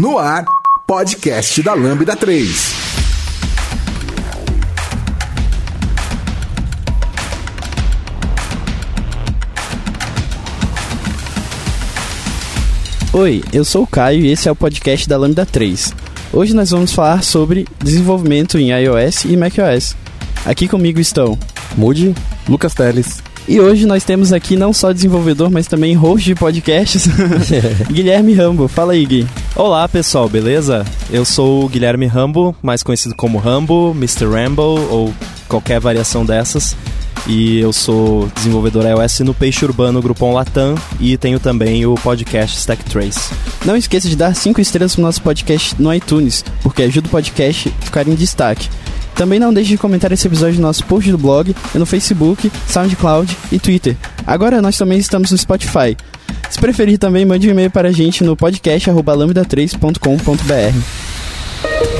No ar, podcast da Lambda 3. Oi, eu sou o Caio e esse é o podcast da Lambda 3. Hoje nós vamos falar sobre desenvolvimento em iOS e macOS. Aqui comigo estão Mude, Lucas Teles. E hoje nós temos aqui não só desenvolvedor, mas também host de podcasts, Guilherme Rambo. Fala aí, Gui. Olá, pessoal, beleza? Eu sou o Guilherme Rambo, mais conhecido como Rambo, Mr. Rambo ou qualquer variação dessas. E eu sou desenvolvedor iOS no Peixe Urbano Grupom Latam e tenho também o podcast Stack Trace. Não esqueça de dar 5 estrelas pro nosso podcast no iTunes, porque ajuda o podcast a ficar em destaque. Também não deixe de comentar esse episódio no nosso post do blog, no Facebook, SoundCloud e Twitter. Agora nós também estamos no Spotify. Se preferir também, mande um e-mail para a gente no podcast.lambda3.com.br.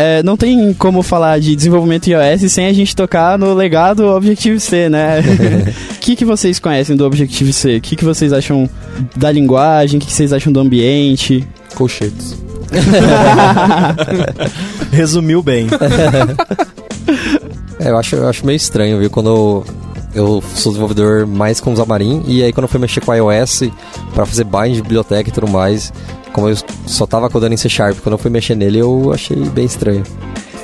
é, não tem como falar de desenvolvimento iOS sem a gente tocar no legado Objective-C, né? O que, que vocês conhecem do Objective-C? O que, que vocês acham da linguagem? O que, que vocês acham do ambiente? Colchetes. Resumiu bem. é, eu acho, eu acho meio estranho, viu? Quando eu sou desenvolvedor mais com Xamarin e aí quando eu fui mexer com iOS para fazer bind de biblioteca e tudo mais, como eu só tava codando em C Sharp, quando eu fui mexer nele eu achei bem estranho.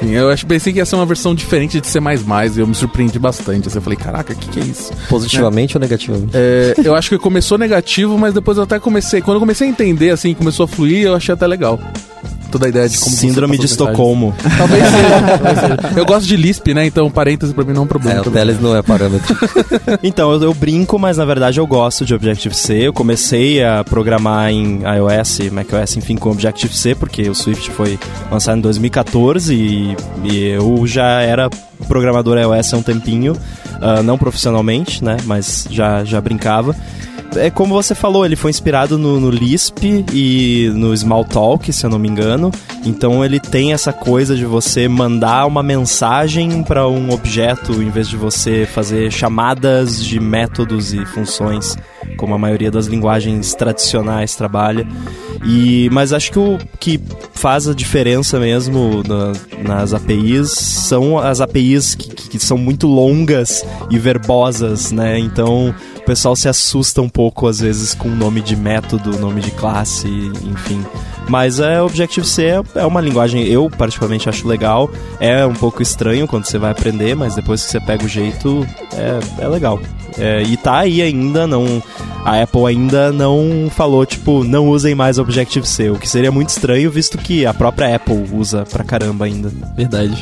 Sim, eu acho, pensei que ia ser uma versão diferente de C++ e eu me surpreendi bastante. Assim, eu falei, caraca, o que, que é isso? Positivamente é. ou negativamente? É, eu acho que começou negativo, mas depois eu até comecei... Quando eu comecei a entender, assim, começou a fluir, eu achei até legal toda a ideia de como Síndrome de Estocolmo. Talvez seja, talvez seja. Eu gosto de Lisp, né? Então parênteses pra mim não é um problema. É, o Teles não é parâmetro. então, eu, eu, brinco, mas na verdade eu gosto de Objective-C. Eu comecei a programar em iOS, macOS, enfim, com Objective-C, porque o Swift foi lançado em 2014 e, e eu já era programador iOS há um tempinho. Uh, não profissionalmente, né? Mas já, já brincava é como você falou, ele foi inspirado no, no Lisp e no Smalltalk, se eu não me engano. Então ele tem essa coisa de você mandar uma mensagem para um objeto em vez de você fazer chamadas de métodos e funções, como a maioria das linguagens tradicionais trabalha. E, mas acho que o que faz a diferença mesmo na, nas APIs são as APIs que, que são muito longas e verbosas, né? Então o pessoal se assusta um pouco às vezes com o nome de método, nome de classe, enfim. Mas é Objective-C é, é uma linguagem eu particularmente acho legal. É um pouco estranho quando você vai aprender, mas depois que você pega o jeito, é, é legal. É, e tá aí ainda, não. A Apple ainda não falou, tipo, não usem mais Objective-C, o que seria muito estranho, visto que a própria Apple usa pra caramba ainda. Verdade.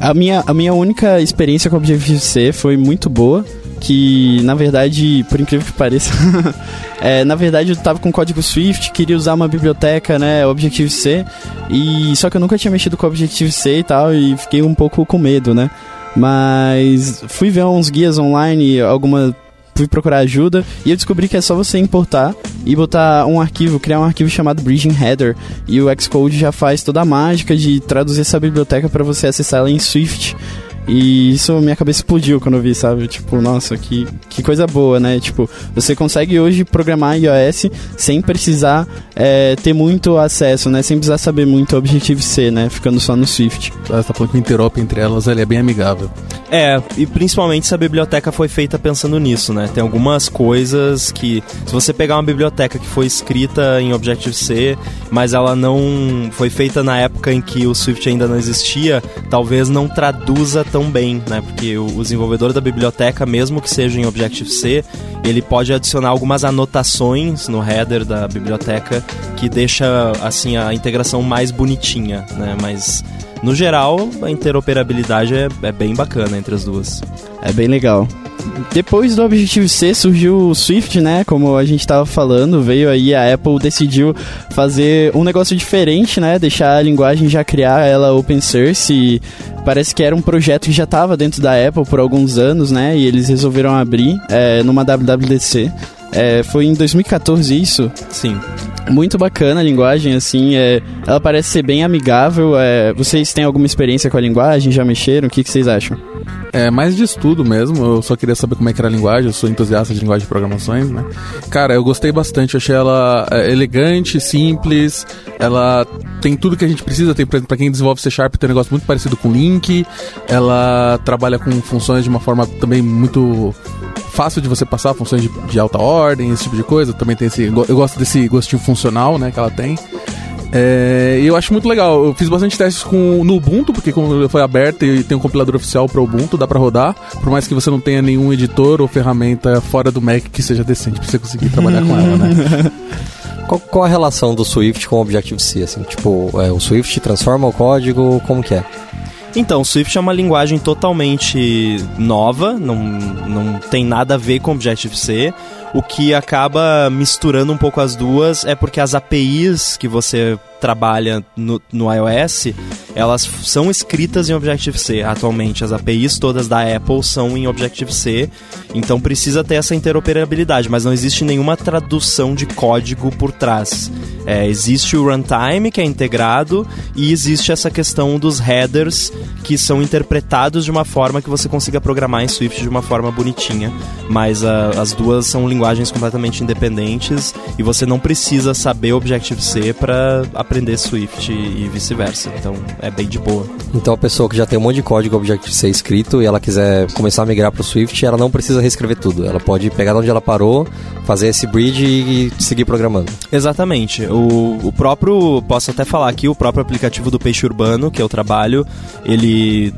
A minha, a minha única experiência com Objective-C foi muito boa que na verdade, por incrível que pareça, é, na verdade eu tava com código Swift, queria usar uma biblioteca, né, Objective-C, e só que eu nunca tinha mexido com Objective-C e tal, e fiquei um pouco com medo, né? Mas fui ver uns guias online, alguma fui procurar ajuda e eu descobri que é só você importar e botar um arquivo, criar um arquivo chamado Bridging Header e o Xcode já faz toda a mágica de traduzir essa biblioteca para você acessar ela em Swift. E isso minha cabeça explodiu quando eu vi, sabe? Tipo, nossa, que, que coisa boa, né? Tipo, você consegue hoje programar iOS sem precisar é, ter muito acesso, né? Sem precisar saber muito Objective-C, né? Ficando só no Swift. Você tá falando que o interop entre elas ele é bem amigável. É, e principalmente se a biblioteca foi feita pensando nisso, né? Tem algumas coisas que, se você pegar uma biblioteca que foi escrita em Objective-C, mas ela não foi feita na época em que o Swift ainda não existia, talvez não traduza tão bem, né? Porque o, desenvolvedor da biblioteca, mesmo que seja em Objective-C, ele pode adicionar algumas anotações no header da biblioteca que deixa assim a integração mais bonitinha, né? Mas no geral, a interoperabilidade é, é bem bacana entre as duas. É bem legal. Depois do Objective-C surgiu o Swift, né? Como a gente estava falando, veio aí a Apple decidiu fazer um negócio diferente, né? Deixar a linguagem já criar ela open source e parece que era um projeto que já estava dentro da Apple por alguns anos, né? E eles resolveram abrir é, numa WWDC. É, foi em 2014 isso? Sim. Muito bacana a linguagem, assim, é, ela parece ser bem amigável. É, vocês têm alguma experiência com a linguagem? Já mexeram? O que, que vocês acham? É mais de estudo mesmo, eu só queria saber como é que era a linguagem, eu sou entusiasta de linguagem de programações, né? Cara, eu gostei bastante, eu achei ela é, elegante, simples, ela tem tudo que a gente precisa, tem, para quem desenvolve C Sharp tem um negócio muito parecido com Link, ela trabalha com funções de uma forma também muito fácil de você passar, funções de, de alta ordem, esse tipo de coisa, também tem esse, eu gosto desse gostinho funcional, né, que ela tem. É, eu acho muito legal. Eu fiz bastante testes com, no Ubuntu, porque como foi aberto e tem um compilador oficial para Ubuntu, dá para rodar. Por mais que você não tenha nenhum editor ou ferramenta fora do Mac que seja decente para você conseguir trabalhar com ela, né? Qual, qual, a relação do Swift com o Objective-C? Assim, tipo, é, o Swift transforma o código, como que é? Então, Swift é uma linguagem totalmente nova, não, não tem nada a ver com Objective-C. O que acaba misturando um pouco as duas é porque as APIs que você trabalha no, no iOS, elas são escritas em Objective-C. Atualmente, as APIs todas da Apple são em Objective-C, então precisa ter essa interoperabilidade, mas não existe nenhuma tradução de código por trás. É, existe o runtime, que é integrado, e existe essa questão dos headers, que são interpretados de uma forma que você consiga programar em Swift de uma forma bonitinha. Mas a, as duas são linguagens completamente independentes, e você não precisa saber Objective-C para aprender Swift e vice-versa. Então é bem de boa. Então a pessoa que já tem um monte de código Objective-C escrito e ela quiser começar a migrar para o Swift, ela não precisa reescrever tudo. Ela pode pegar de onde ela parou, fazer esse bridge e seguir programando. Exatamente. O, o próprio, posso até falar aqui, o próprio aplicativo do Peixe Urbano, que é o trabalho, ele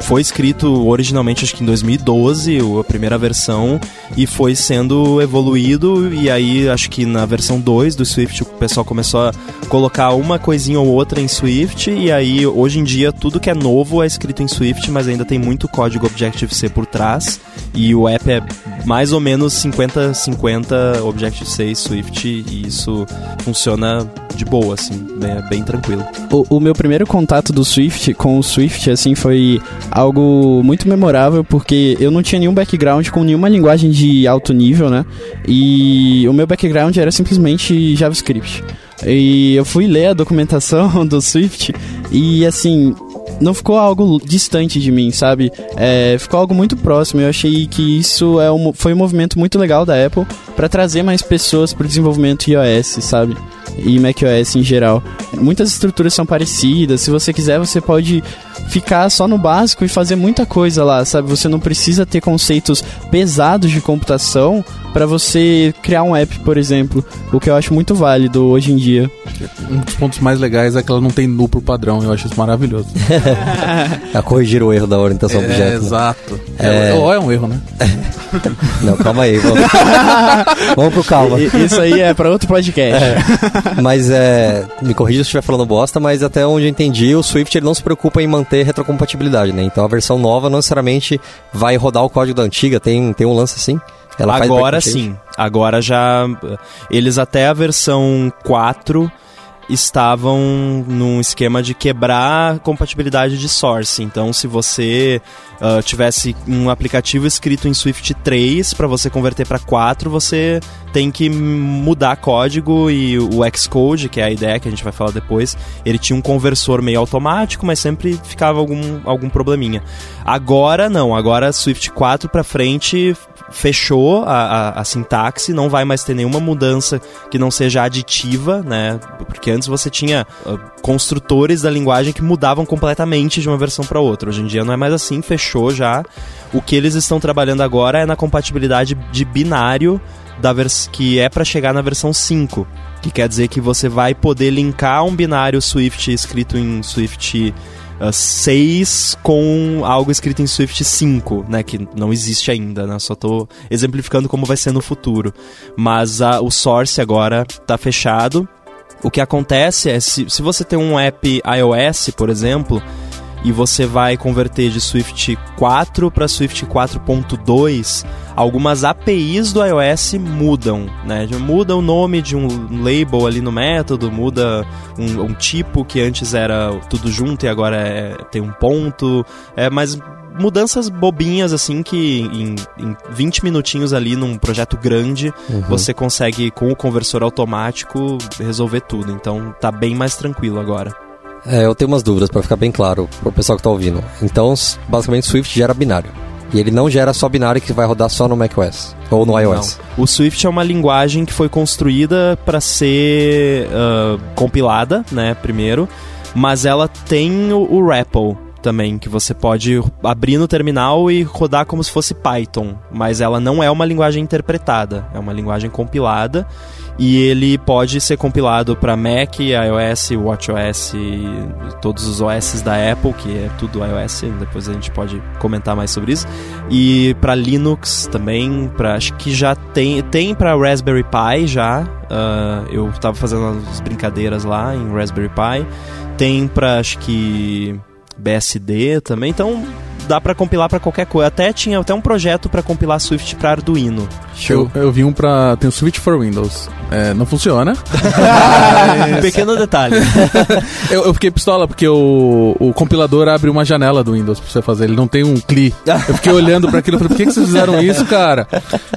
foi escrito originalmente acho que em 2012, a primeira versão, e foi sendo evoluído e aí acho que na versão 2 do Swift o pessoal começou a colocar uma coisinha ou outra em Swift e aí hoje em dia tudo que é novo é escrito em Swift, mas ainda tem muito código Objective-C por trás e o app é mais ou menos 50-50 Objective-C e Swift e isso funciona de boa, assim, bem, bem tranquilo. O, o meu primeiro contato do Swift com o Swift, assim, foi algo muito memorável porque eu não tinha nenhum background com nenhuma linguagem de alto nível, né? E o meu background era simplesmente JavaScript. E eu fui ler a documentação do Swift e assim, não ficou algo distante de mim, sabe? É, ficou algo muito próximo. Eu achei que isso é um, foi um movimento muito legal da Apple para trazer mais pessoas para o desenvolvimento iOS, sabe? E macOS em geral. Muitas estruturas são parecidas. Se você quiser, você pode ficar só no básico e fazer muita coisa lá, sabe? Você não precisa ter conceitos pesados de computação para você criar um app, por exemplo, o que eu acho muito válido hoje em dia. Um dos pontos mais legais é que ela não tem nu pro padrão, eu acho isso maravilhoso. a corrigir o erro da orientação é, objeto. Né? Exato. É... É, é um erro, né? não, calma aí. Vamos, vamos pro calma. Isso aí é para outro podcast. É. Mas é, me corrija estiver falando bosta, mas até onde eu entendi, o Swift ele não se preocupa em manter retrocompatibilidade, né? Então a versão nova não necessariamente vai rodar o código da antiga, tem, tem um lance assim. Ela Agora sim. Agora já. Eles até a versão 4 estavam num esquema de quebrar compatibilidade de source. Então, se você uh, tivesse um aplicativo escrito em Swift 3 para você converter para 4, você tem que mudar código e o Xcode, que é a ideia que a gente vai falar depois, ele tinha um conversor meio automático, mas sempre ficava algum, algum probleminha. Agora não, agora Swift 4 para frente fechou a, a, a, sintaxe, não vai mais ter nenhuma mudança que não seja aditiva, né? Porque antes você tinha uh, construtores da linguagem que mudavam completamente de uma versão para outra. Hoje em dia não é mais assim, fechou já. O que eles estão trabalhando agora é na compatibilidade de binário da vers que é para chegar na versão 5, que quer dizer que você vai poder linkar um binário Swift escrito em Swift uh, 6 com algo escrito em Swift 5, né, que não existe ainda, né? Só tô exemplificando como vai ser no futuro. Mas uh, o source agora tá fechado. O que acontece é se, se você tem um app iOS, por exemplo, e você vai converter de Swift 4 para Swift 4.2, algumas APIs do iOS mudam, né? Muda o nome de um label ali no método, muda um, um tipo que antes era tudo junto e agora é, tem um ponto, é, mas mudanças bobinhas, assim, que em, em 20 minutinhos ali num projeto grande, uhum. você consegue, com o conversor automático, resolver tudo. Então tá bem mais tranquilo agora. É, eu tenho umas dúvidas para ficar bem claro pro pessoal que tá ouvindo. Então, basicamente, Swift gera binário. E ele não gera só binário que vai rodar só no macOS ou no iOS. Não. O Swift é uma linguagem que foi construída para ser uh, compilada, né, primeiro, mas ela tem o, o REPL também, que você pode abrir no terminal e rodar como se fosse Python, mas ela não é uma linguagem interpretada, é uma linguagem compilada e ele pode ser compilado para Mac, iOS, WatchOS, todos os OS da Apple, que é tudo iOS, depois a gente pode comentar mais sobre isso. E para Linux também, para acho que já tem tem para Raspberry Pi já. Uh, eu estava fazendo umas brincadeiras lá em Raspberry Pi. Tem para acho que BSD também. Então dá para compilar para qualquer coisa. Até tinha até um projeto para compilar Swift para Arduino. Eu, eu vi um para tem o Swift for Windows. É, não funciona. Um pequeno detalhe. eu, eu, fiquei pistola porque o, o compilador abre uma janela do Windows para você fazer. Ele não tem um CLI. Eu fiquei olhando para aquilo e falei, por que, que vocês fizeram isso, cara?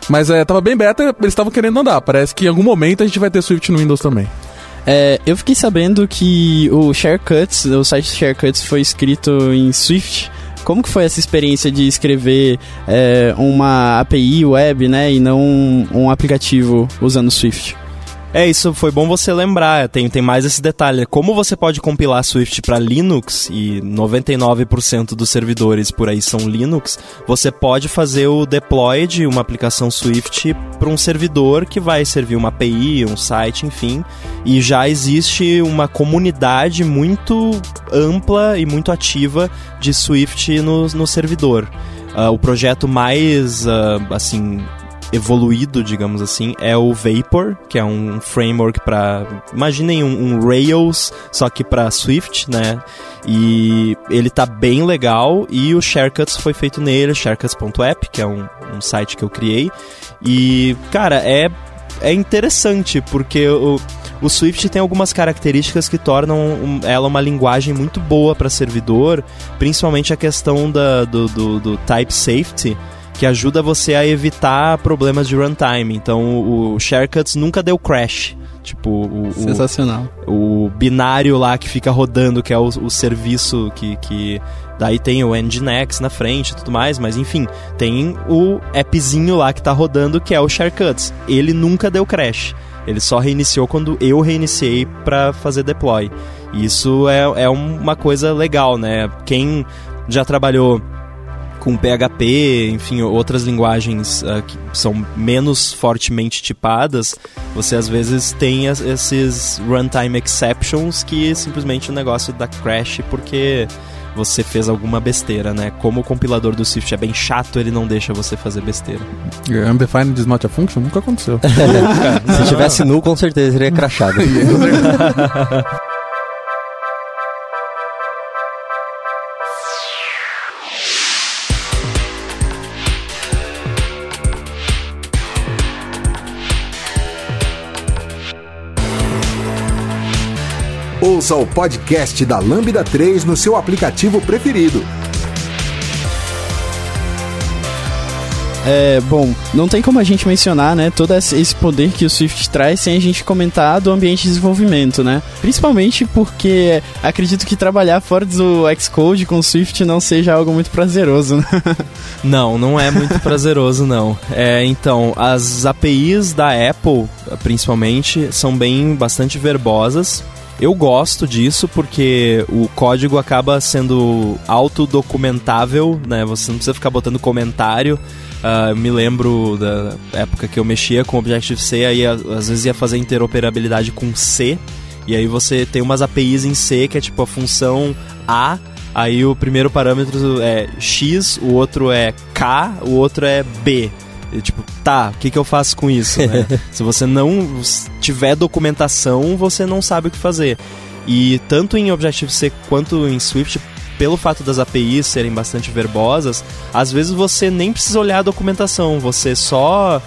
Mas é, tava bem beta, eles estavam querendo andar. Parece que em algum momento a gente vai ter Swift no Windows também. É, eu fiquei sabendo que o Sharecuts, o site Sharecuts foi escrito em Swift como que foi essa experiência de escrever é, uma API web, né, e não um, um aplicativo usando Swift? É, isso foi bom você lembrar, tem, tem mais esse detalhe. Como você pode compilar Swift para Linux, e 99% dos servidores por aí são Linux, você pode fazer o deploy de uma aplicação Swift para um servidor que vai servir uma API, um site, enfim. E já existe uma comunidade muito ampla e muito ativa de Swift no, no servidor. Uh, o projeto mais, uh, assim, evoluído, digamos assim, é o Vapor, que é um framework para, imaginem um, um, Rails, só que para Swift, né? E ele tá bem legal e o Sharecuts foi feito nele, sharecuts.app, que é um, um site que eu criei. E, cara, é é interessante porque o, o Swift tem algumas características que tornam ela uma linguagem muito boa para servidor, principalmente a questão da, do, do, do type safety que ajuda você a evitar problemas de runtime. Então o Sharecuts nunca deu crash. Tipo, o, Sensacional. O, o, binário lá que fica rodando, que é o, o serviço que, que. Daí tem o Nginx na frente e tudo mais, mas enfim, tem o appzinho lá que tá rodando que é o Sharecuts. Ele nunca deu crash. Ele só reiniciou quando eu reiniciei para fazer deploy. Isso é, é uma coisa legal, né? Quem já trabalhou com PHP, enfim, outras linguagens uh, que são menos fortemente tipadas, você às vezes tem esses runtime exceptions que simplesmente o negócio dá crash porque você fez alguma besteira, né? Como o compilador do Swift é bem chato, ele não deixa você fazer besteira. Undefined is not a function? Nunca aconteceu. Se tivesse nu, com certeza seria crachado. Ouça o podcast da Lambda 3 no seu aplicativo preferido. É, bom, não tem como a gente mencionar, né, todo esse poder que o Swift traz sem a gente comentar do ambiente de desenvolvimento, né? Principalmente porque acredito que trabalhar fora do Xcode com o Swift não seja algo muito prazeroso, né? Não, não é muito prazeroso, não. É, então, as APIs da Apple, principalmente, são bem bastante verbosas eu gosto disso porque o código acaba sendo autodocumentável, né? Você não precisa ficar botando comentário. Uh, me lembro da época que eu mexia com Objective-C, aí às vezes ia fazer interoperabilidade com C, e aí você tem umas APIs em C que é tipo a função A Aí o primeiro parâmetro é X, o outro é K, o outro é B. E, tipo, tá, o que, que eu faço com isso? Né? Se você não tiver documentação, você não sabe o que fazer. E tanto em Objective-C quanto em Swift, pelo fato das APIs serem bastante verbosas, às vezes você nem precisa olhar a documentação, você só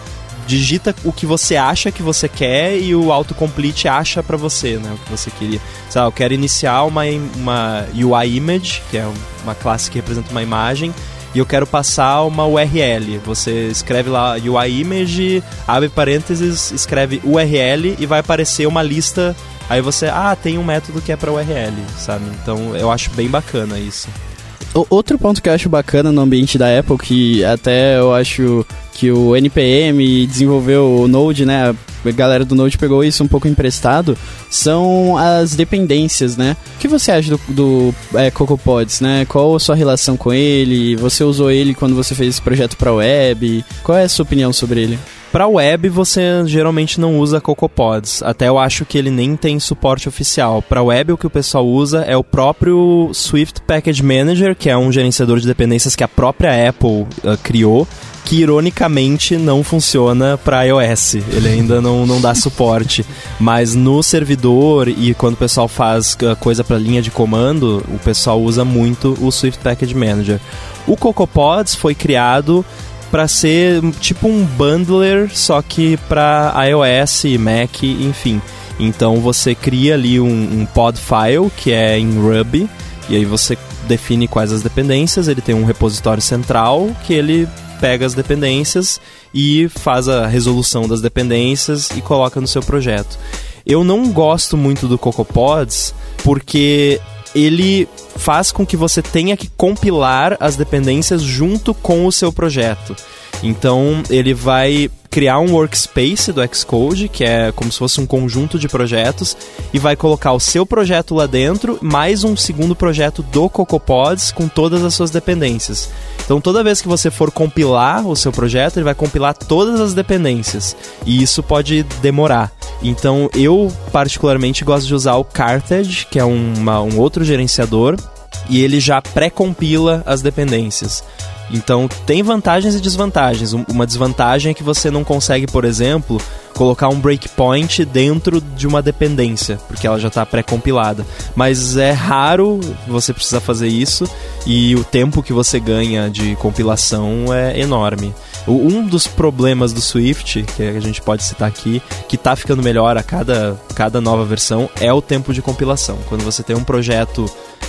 digita o que você acha que você quer e o autocomplete acha para você, né, o que você queria. Sei lá, eu quero iniciar uma, uma UI image, que é uma classe que representa uma imagem, e eu quero passar uma URL. Você escreve lá UI image, abre parênteses, escreve URL e vai aparecer uma lista. Aí você, ah, tem um método que é para URL, sabe? Então eu acho bem bacana isso. Outro ponto que eu acho bacana no ambiente da Apple, que até eu acho que o NPM desenvolveu o Node, né? A galera do Node pegou isso um pouco emprestado, são as dependências, né? O que você acha do, do é, CocoaPods, né? Qual a sua relação com ele? Você usou ele quando você fez esse projeto para web? Qual é a sua opinião sobre ele? Para web você geralmente não usa CocoaPods. Até eu acho que ele nem tem suporte oficial. Para web o que o pessoal usa é o próprio Swift Package Manager, que é um gerenciador de dependências que a própria Apple uh, criou que ironicamente não funciona para iOS. Ele ainda não, não dá suporte. Mas no servidor e quando o pessoal faz uh, coisa para linha de comando, o pessoal usa muito o Swift Package Manager. O CocoaPods foi criado para ser tipo um bundler, só que para iOS, Mac, enfim. Então você cria ali um, um pod file que é em Ruby e aí você define quais as dependências. Ele tem um repositório central que ele pega as dependências e faz a resolução das dependências e coloca no seu projeto. Eu não gosto muito do CocoaPods porque ele faz com que você tenha que compilar as dependências junto com o seu projeto. Então, ele vai criar um workspace do Xcode, que é como se fosse um conjunto de projetos, e vai colocar o seu projeto lá dentro, mais um segundo projeto do CocoaPods com todas as suas dependências. Então, toda vez que você for compilar o seu projeto, ele vai compilar todas as dependências, e isso pode demorar. Então, eu particularmente gosto de usar o Carthage, que é uma, um outro gerenciador, e ele já pré-compila as dependências. Então tem vantagens e desvantagens. Uma desvantagem é que você não consegue, por exemplo, colocar um breakpoint dentro de uma dependência, porque ela já está pré-compilada. Mas é raro você precisar fazer isso e o tempo que você ganha de compilação é enorme. Um dos problemas do Swift, que a gente pode citar aqui, que está ficando melhor a cada, cada nova versão, é o tempo de compilação. Quando você tem um projeto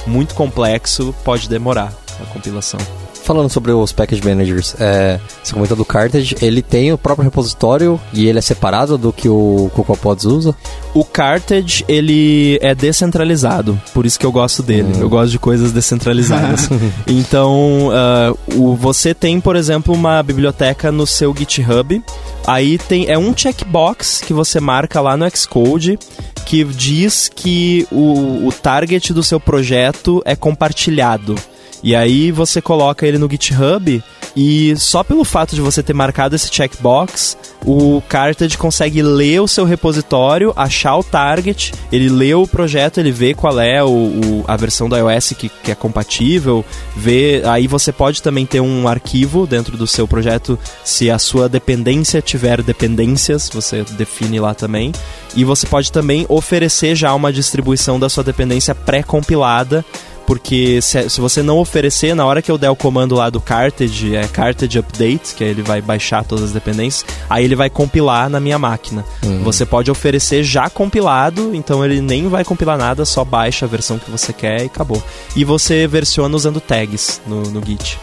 muito complexo, pode demorar a compilação falando sobre os package managers, é, você comentou do Cartage, ele tem o próprio repositório e ele é separado do que o CocoaPods usa? O Cartage, ele é descentralizado, por isso que eu gosto dele. Hum. Eu gosto de coisas descentralizadas. então, uh, o, você tem, por exemplo, uma biblioteca no seu GitHub, aí tem é um checkbox que você marca lá no Xcode que diz que o, o target do seu projeto é compartilhado. E aí você coloca ele no GitHub e só pelo fato de você ter marcado esse checkbox, o Cartage consegue ler o seu repositório, achar o target, ele lê o projeto, ele vê qual é o, o a versão do iOS que, que, é compatível, vê, aí você pode também ter um arquivo dentro do seu projeto se a sua dependência tiver dependências, você define lá também. E você pode também oferecer já uma distribuição da sua dependência pré-compilada porque se, se, você não oferecer, na hora que eu der o comando lá do cartage, é cartage update, que aí ele vai baixar todas as dependências, aí ele vai compilar na minha máquina. Uhum. Você pode oferecer já compilado, então ele nem vai compilar nada, só baixa a versão que você quer e acabou. E você versiona usando tags no, no Git.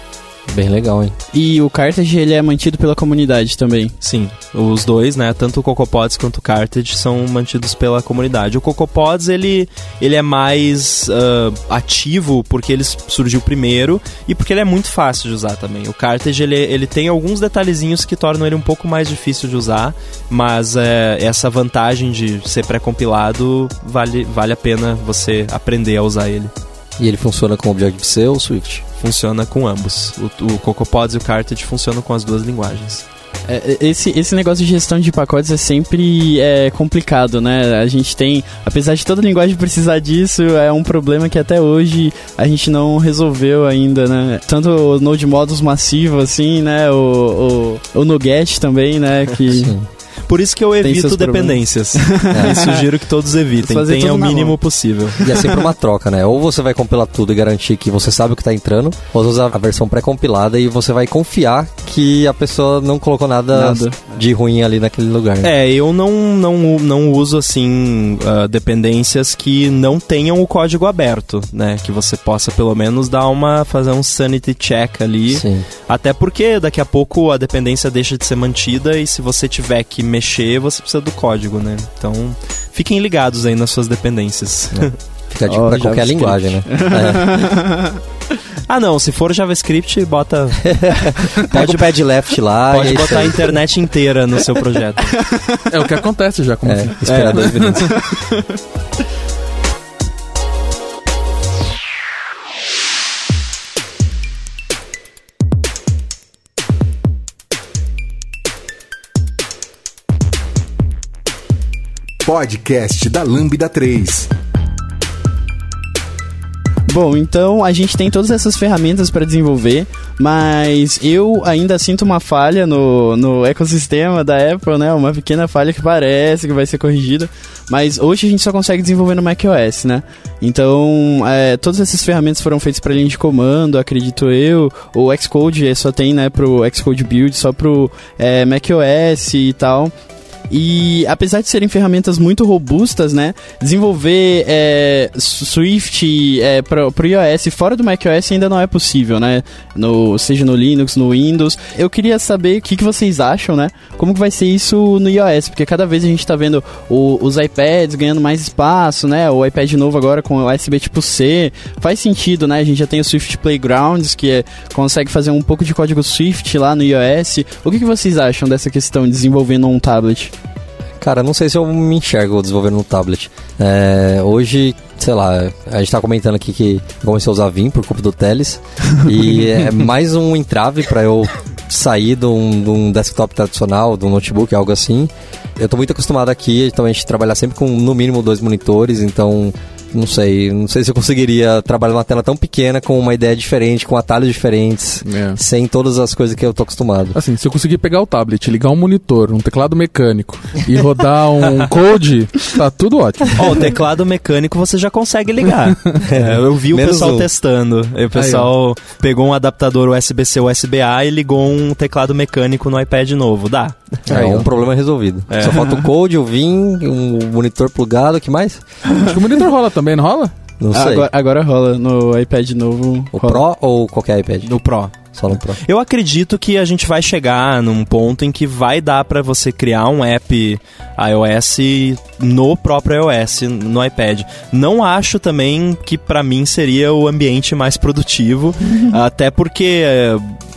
Bem legal, hein? E o Cartage ele é mantido pela comunidade também. Sim, os dois, né? Tanto o CocoaPods quanto o Cartage são mantidos pela comunidade. O CocoaPods ele, ele é mais uh, ativo porque ele surgiu primeiro e porque ele é muito fácil de usar também. O Cartage ele, ele tem alguns detalhezinhos que tornam ele um pouco mais difícil de usar, mas é, essa vantagem de ser pré-compilado vale, vale a pena você aprender a usar ele. E ele funciona com Objective-C ou Swift? Funciona com ambos. O, o CocoaPods e o Cartage funcionam com as duas linguagens. É, esse, esse negócio de gestão de pacotes é sempre é, complicado, né? A gente tem, apesar de toda linguagem precisar disso, é um problema que até hoje a gente não resolveu ainda, né? Tanto o Node Models massivo, assim, né? O, o, o Nuget também, né? Que... Por isso que eu evito dependências. É. E sugiro que todos evitem. Tenha o mínimo possível. E é sempre uma troca, né? Ou você vai compilar tudo e garantir que você sabe o que está entrando, ou você usa a versão pré-compilada e você vai confiar que a pessoa não colocou nada, nada. de ruim ali naquele lugar. Né? É, eu não, não, não uso, assim, uh, dependências que não tenham o código aberto, né? Que você possa, pelo menos, dar uma... fazer um sanity check ali. Sim. Até porque daqui a pouco a dependência deixa de ser mantida e se você tiver que mexer, você precisa do código, né? Então, fiquem ligados aí nas suas dependências. É. Fica de oh, pra qualquer linguagem, né? É. Ah, não, se for JavaScript, bota. pode o pad left lá. Pode botar a internet inteira no seu projeto. É o que acontece já, como é, assim. Esperar é. minutos. podcast da Lambda 3. Bom, então a gente tem todas essas ferramentas para desenvolver, mas eu ainda sinto uma falha no, no ecossistema da Apple, né? Uma pequena falha que parece que vai ser corrigida, mas hoje a gente só consegue desenvolver no macOS, né? Então, é, todas essas ferramentas foram feitas para linha de comando, acredito eu. O Xcode só tem, né, pro Xcode Build, só pro é, macOS e tal. E apesar de serem ferramentas muito robustas, né? Desenvolver é, Swift é, para o iOS fora do macOS ainda não é possível, né? No, seja no Linux, no Windows. Eu queria saber o que, que vocês acham, né? Como que vai ser isso no iOS? Porque cada vez a gente está vendo o, os iPads ganhando mais espaço, né? O iPad novo agora com USB tipo C. Faz sentido, né? A gente já tem o Swift Playgrounds, que é, consegue fazer um pouco de código Swift lá no iOS. O que, que vocês acham dessa questão de desenvolvendo um tablet? Cara, não sei se eu me enxergo desenvolvendo no tablet. É, hoje, sei lá, a gente tá comentando aqui que comecei a usar Vim por culpa do Teles. e é mais um entrave para eu sair de um, de um, desktop tradicional, de um notebook, algo assim. Eu tô muito acostumado aqui, então a gente trabalhar sempre com no mínimo dois monitores, então não sei, não sei se eu conseguiria trabalhar numa tela tão pequena com uma ideia diferente, com atalhos diferentes, é. sem todas as coisas que eu tô acostumado. Assim, se eu conseguir pegar o tablet, ligar um monitor, um teclado mecânico e rodar um code, tá tudo ótimo. Ó, oh, o teclado mecânico você já consegue ligar. é, eu vi o Menos pessoal um. testando. E o pessoal Aí, pegou um adaptador USB-C USB-A e ligou um teclado mecânico no iPad novo. Dá. Aí, um problema resolvido. É. Só falta o code, o VIN, um monitor plugado, o que mais? Acho que o monitor rola também, não rola? Não sei. Agora, agora rola no iPad novo. O rola. Pro ou qualquer iPad? No Pro. Só no Pro. Eu acredito que a gente vai chegar num ponto em que vai dar para você criar um app iOS no próprio iOS, no iPad. Não acho também que para mim seria o ambiente mais produtivo, até porque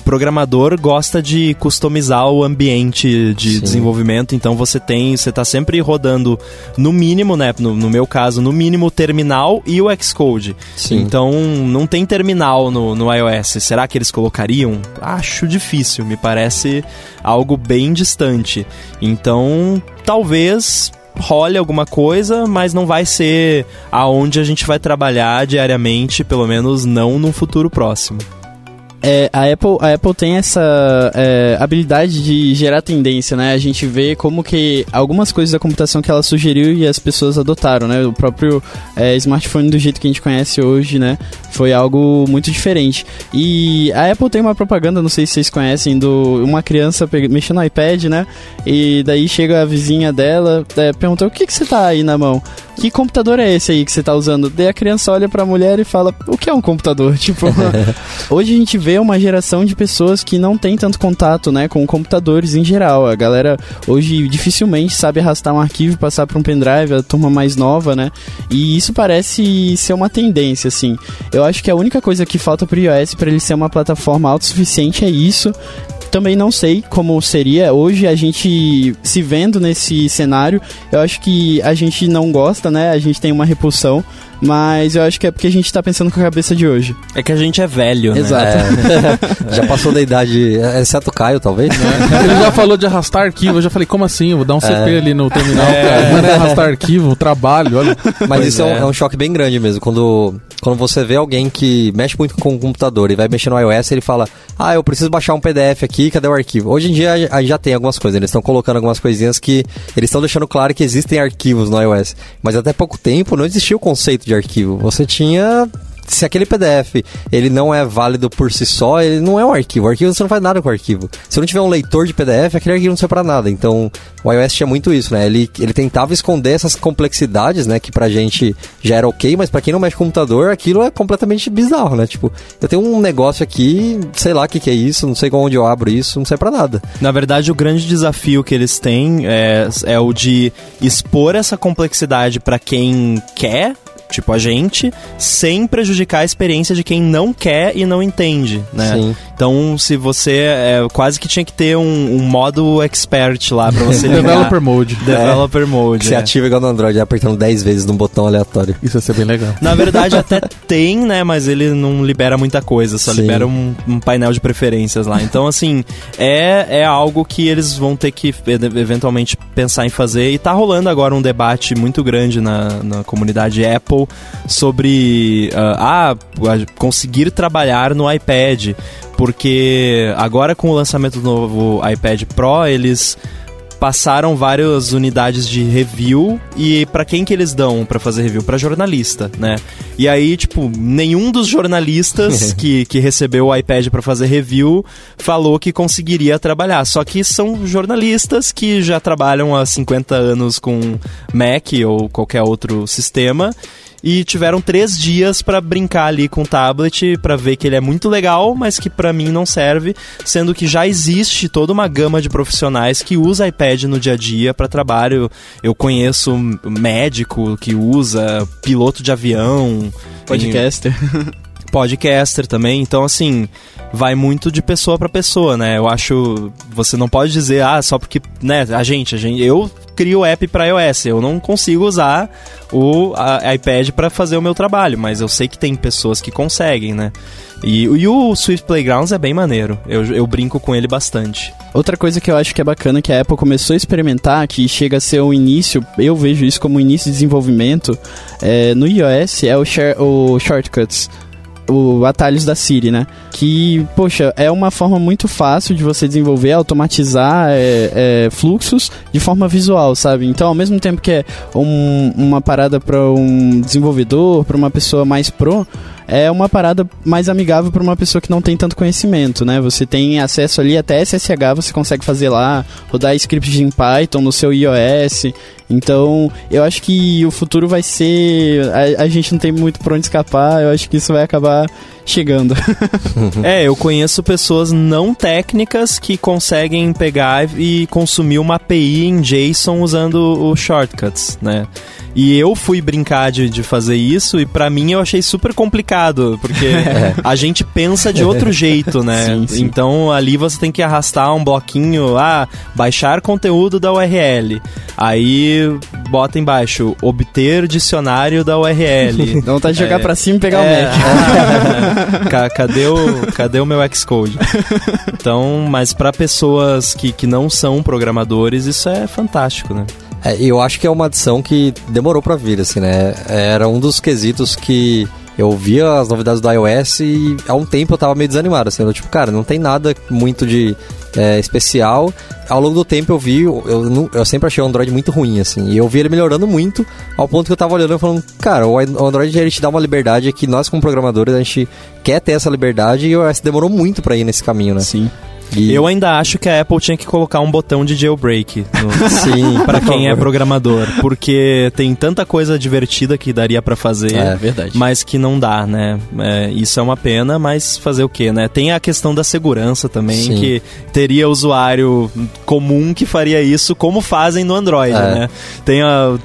programador gosta de customizar o ambiente de Sim. desenvolvimento, então você tem, você está sempre rodando no mínimo, né, no, no, meu caso, no mínimo o terminal e o Xcode. Sim. Então não tem terminal no, no iOS. Será que eles colocariam? Acho difícil, me parece algo bem distante. Então, talvez role alguma coisa, mas não vai ser aonde a gente vai trabalhar diariamente, pelo menos não no futuro próximo. É, a, Apple, a Apple tem essa é, habilidade de gerar tendência, né? A gente vê como que algumas coisas da computação que ela sugeriu e as pessoas adotaram, né? O próprio é, smartphone do jeito que a gente conhece hoje, né? Foi algo muito diferente. E a Apple tem uma propaganda, não sei se vocês conhecem, do uma criança mexendo no iPad, né? E daí chega a vizinha dela, é, pergunta, o que, que você tá aí na mão? que computador é esse aí que você tá usando? Daí a criança olha pra mulher e fala, o que é um computador? Tipo, hoje a gente vê uma geração de pessoas que não tem tanto contato, né, com computadores em geral. A galera hoje dificilmente sabe arrastar um arquivo passar pra um pendrive, a turma mais nova, né? E isso parece ser uma tendência, assim. Eu acho que a única coisa que falta pro iOS para ele ser uma plataforma autossuficiente é isso também não sei como seria. Hoje a gente se vendo nesse cenário, eu acho que a gente não gosta, né? A gente tem uma repulsão Mas eu acho que é porque a gente tá pensando com a cabeça de hoje. É que a gente é velho, né? Exato. É, já passou da idade, exceto o Caio, talvez, né? Ele já falou de arrastar arquivo, eu já falei, como assim? Eu vou dar um CP É. ali no terminal, É. cara. Não é arrastar arquivo, trabalho, olha. Mas Pois isso é. um, é. é um choque bem grande mesmo. Quando, quando você vê alguém que mexe muito com o computador e vai mexer no iOS, ele fala: Ah, eu preciso baixar um PDF aqui, cadê o arquivo? Hoje em dia aí já tem algumas coisas, eles estão colocando algumas coisinhas que eles estão deixando claro que existem arquivos no iOS. Mas até pouco tempo não existia o conceito de arquivo. Você tinha. Se aquele PDF ele não é válido por si só, ele não é um arquivo. O arquivo você não faz nada com o arquivo. Se não tiver um leitor de PDF, aquele arquivo não serve pra nada. Então, o iOS tinha muito isso, né? Ele, ele tentava esconder essas complexidades, né? Que pra gente já era ok, mas pra quem não mexe com computador, aquilo é completamente bizarro, né? Tipo, eu tenho um negócio aqui, sei lá o que, que é isso, não sei onde eu abro isso, não sei pra nada. Na verdade, o grande desafio que eles têm é, é o de expor essa complexidade pra quem quer, tipo a gente, sem prejudicar a experiência de quem não quer e não entende, né? Sim. Então, se você é, quase que tinha que ter um, um modo expert lá pra você ligar. Developer Mode. Developer Mode. Você é. ativa igual no Android, apertando 10 vezes num botão aleatório. Isso ia ser bem legal. Na verdade, até tem, né? Mas ele não libera muita coisa, só Sim. libera um, um painel de preferências lá. Então, assim, é, é algo que eles vão ter que eventualmente pensar em fazer. E tá rolando agora um debate muito grande na, na comunidade Apple sobre ah, ah, conseguir trabalhar no iPad. Porque agora com o lançamento do novo iPad Pro, eles passaram várias unidades de review e pra quem que eles dão pra fazer review? Pra jornalista, né? E aí, tipo, nenhum dos jornalistas que, que recebeu o iPad pra fazer review falou que conseguiria trabalhar. Só que são jornalistas que já trabalham há 50 anos com Mac ou qualquer outro sistema e tiveram três dias pra brincar ali com o tablet pra ver que ele é muito legal, mas que pra mim não serve, sendo que já existe toda uma gama de profissionais que usa iPad no dia a dia pra trabalho. Eu conheço médico que usa, piloto de avião, Podcaster. podcaster também. Então, assim, vai muito de pessoa pra pessoa, né? Eu acho. Você não pode dizer, ah, só porque. Né, a gente, a gente. Eu crio app pra iOS. Eu não consigo usar o a- iPad pra fazer o meu trabalho, mas eu sei que tem pessoas que conseguem, né? E, e o Swift Playgrounds é bem maneiro. Eu, eu brinco com ele bastante. Outra coisa que eu acho que é bacana que a Apple começou a experimentar, que chega a ser o início, eu vejo isso como o início de desenvolvimento é, no iOS, é o, share, o Shortcuts. O atalhos da Siri, né? Que, poxa, é uma forma muito fácil de você desenvolver, automatizar é, é, fluxos de forma visual, sabe? Então, ao mesmo tempo que é um- uma parada para um desenvolvedor, para uma pessoa mais pro, é uma parada mais amigável para uma pessoa que não tem tanto conhecimento, né? Você tem acesso ali até SSH, você consegue fazer lá, rodar scripts em Python no seu iOS. Então, eu acho que o futuro vai ser. A, a gente não tem muito pra onde escapar, eu acho que isso vai acabar chegando. É, eu conheço pessoas não técnicas que conseguem pegar e consumir uma API em JSON usando o Shortcuts, né? E eu fui brincar de, de fazer isso e pra mim eu achei super complicado, porque a gente pensa de outro jeito, né? Sim, sim. Então ali você tem que arrastar um bloquinho, ah, baixar conteúdo da URL. Aí bota embaixo, obter dicionário da URL. Dá vontade de jogar É, pra cima e pegar é, o Mac. ah, ca- cadê, o, cadê o meu Xcode? Então, mas pra pessoas que, que não são programadores, isso é fantástico, né? É, eu acho que é uma adição que demorou pra vir, assim, né? Era um dos quesitos que eu via as novidades do iOS e há um tempo eu tava meio desanimado, assim, eu, tipo, cara, não tem nada muito de é, especial. Ao longo do tempo eu vi, eu, eu, eu sempre achei o Android muito ruim, assim, e eu vi ele melhorando muito, ao ponto que eu tava olhando e falando, cara, o Android ele te dá uma liberdade que nós como programadores a gente quer ter essa liberdade e o iOS demorou muito pra ir nesse caminho, né? Sim. E- Eu ainda acho que a Apple tinha que colocar um botão de jailbreak no, Sim, para quem é programador, porque tem tanta coisa divertida que daria pra fazer. É. verdade. Mas que não dá, né? É, isso é uma pena, mas fazer o quê, né? Tem a questão da segurança também, Sim. que teria usuário comum que faria isso, como fazem no Android, É. né? Tem a,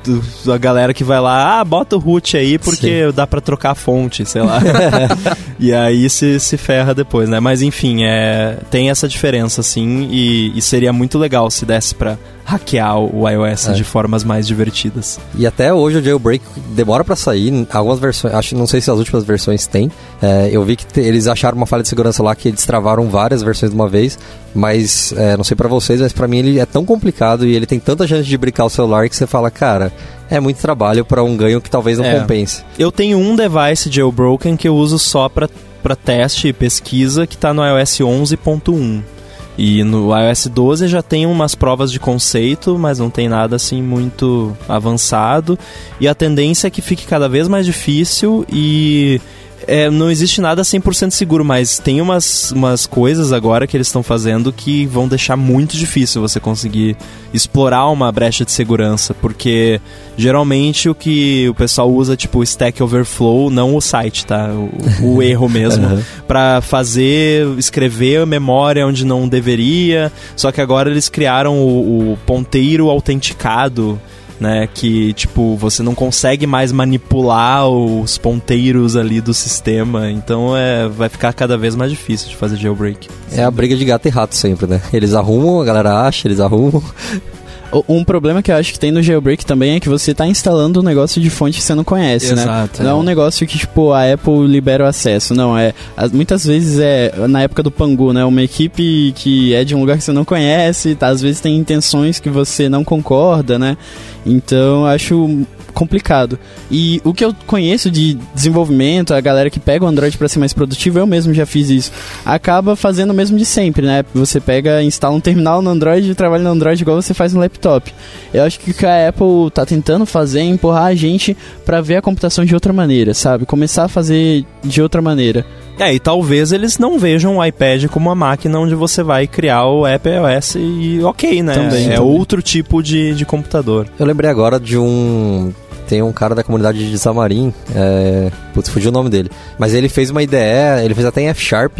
a galera que vai lá, ah, bota o root aí porque dá pra trocar a fonte, sei lá. e aí se, se ferra depois, né? Mas enfim, é, tem essa diferença, assim, e, e seria muito legal se desse pra hackear o iOS É. de formas mais divertidas. E até hoje o jailbreak demora pra sair. Algumas versões, acho não sei se as últimas versões têm. É, eu vi que te- eles acharam uma falha de segurança lá que eles travaram várias versões de uma vez. Mas é, não sei pra vocês, mas pra mim ele é tão complicado e ele tem tanta chance de brincar o celular que você fala, cara, é muito trabalho pra um ganho que talvez não É. compense. Eu tenho um device jailbroken que eu uso só pra, pra teste e pesquisa, que tá no iOS 11.1. E no iOS 12 já tem umas provas de conceito, mas não tem nada assim muito avançado. E a tendência é que fique cada vez mais difícil e é, não existe nada 100% seguro, mas tem umas, umas coisas agora que eles estão fazendo que vão deixar muito difícil você conseguir explorar uma brecha de segurança, porque geralmente o que o pessoal usa, tipo, o Stack Overflow, não o site, tá? O, o erro mesmo, Aham. Pra fazer, escrever memória onde não deveria, só que agora eles criaram o, o ponteiro autenticado, né, que tipo, você não consegue mais manipular os ponteiros ali do sistema, então é, vai ficar cada vez mais difícil de fazer jailbreak. É a briga de gato e rato sempre, né? Eles arrumam, a galera acha, eles arrumam. Um problema que eu acho que tem no jailbreak também é que você tá instalando um negócio de fonte que você não conhece, né? Exato, Não é é. um negócio que, tipo, a Apple libera o acesso. Não, é. as- muitas vezes é na época do Pangu, né? Uma equipe que é de um lugar que você não conhece, tá? às vezes tem intenções que você não concorda, né? Então acho complicado. E o que eu conheço de desenvolvimento, a galera que pega o Android para ser mais produtivo, eu mesmo já fiz isso. Acaba fazendo o mesmo de sempre, né? Você pega, instala um terminal no Android e trabalha no Android igual você faz no laptop. Eu acho que o que a Apple tá tentando fazer é empurrar a gente para ver a computação de outra maneira, sabe? Começar a fazer de outra maneira. É, e talvez eles não vejam o iPad como uma máquina onde você vai criar o app iOS e ok, né? Também, é também. outro tipo de, de computador. Eu lembrei agora de um. Tem um cara da comunidade de Xamarin, é... putz, fugiu o nome dele. Mas ele fez uma IDE, ele fez até em F Sharp,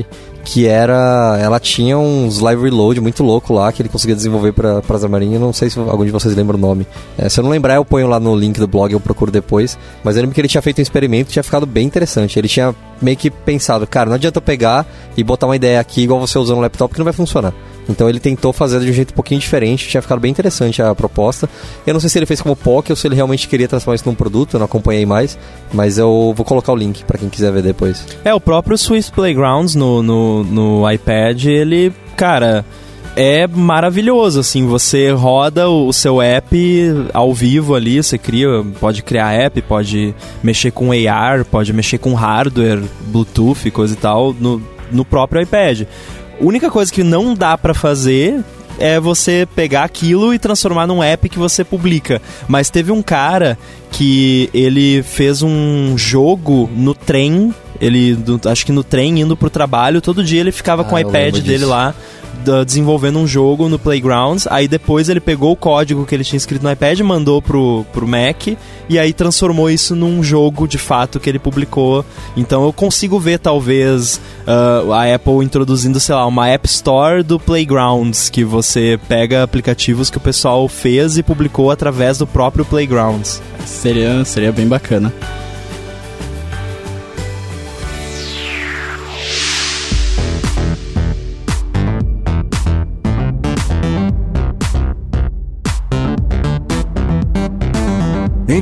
que era. Ela tinha uns live reload muito louco lá, que ele conseguia desenvolver pra, pra Xamarin. Eu não sei se algum de vocês lembra o nome. É, se eu não lembrar, eu ponho lá no link do blog, eu procuro depois. Mas eu lembro que ele tinha feito um experimento tinha ficado bem interessante. Ele tinha meio que pensado, cara, não adianta eu pegar e botar uma ideia aqui igual você usando no laptop que não vai funcionar. Então ele tentou fazer de um jeito um pouquinho diferente, tinha ficado bem interessante a proposta. Eu não sei se ele fez como POC ou se ele realmente queria transformar isso num produto, eu não acompanhei mais, mas eu vou colocar o link pra quem quiser ver depois. É, o próprio Swift Playgrounds no, no, no iPad, ele, cara, é maravilhoso, assim, você roda o, seu app ao vivo ali, você cria, pode criar app, pode mexer com AR, pode mexer com hardware, Bluetooth coisa e tal, no, no próprio iPad. A única coisa que não dá pra fazer é você pegar aquilo e transformar num app que você publica. Mas teve um cara que ele fez um jogo no trem, ele acho que no trem indo pro trabalho, todo dia ele ficava com o Ah, iPad dele lá desenvolvendo um jogo no Playgrounds, aí depois ele pegou o código que ele tinha escrito no iPad, mandou pro, pro Mac e aí transformou isso num jogo de fato que ele publicou. Então eu consigo ver talvez ah, a Apple introduzindo, sei lá, uma App Store do Playgrounds, que você pega aplicativos que o pessoal fez e publicou através do próprio Playgrounds. Seria, seria bem bacana.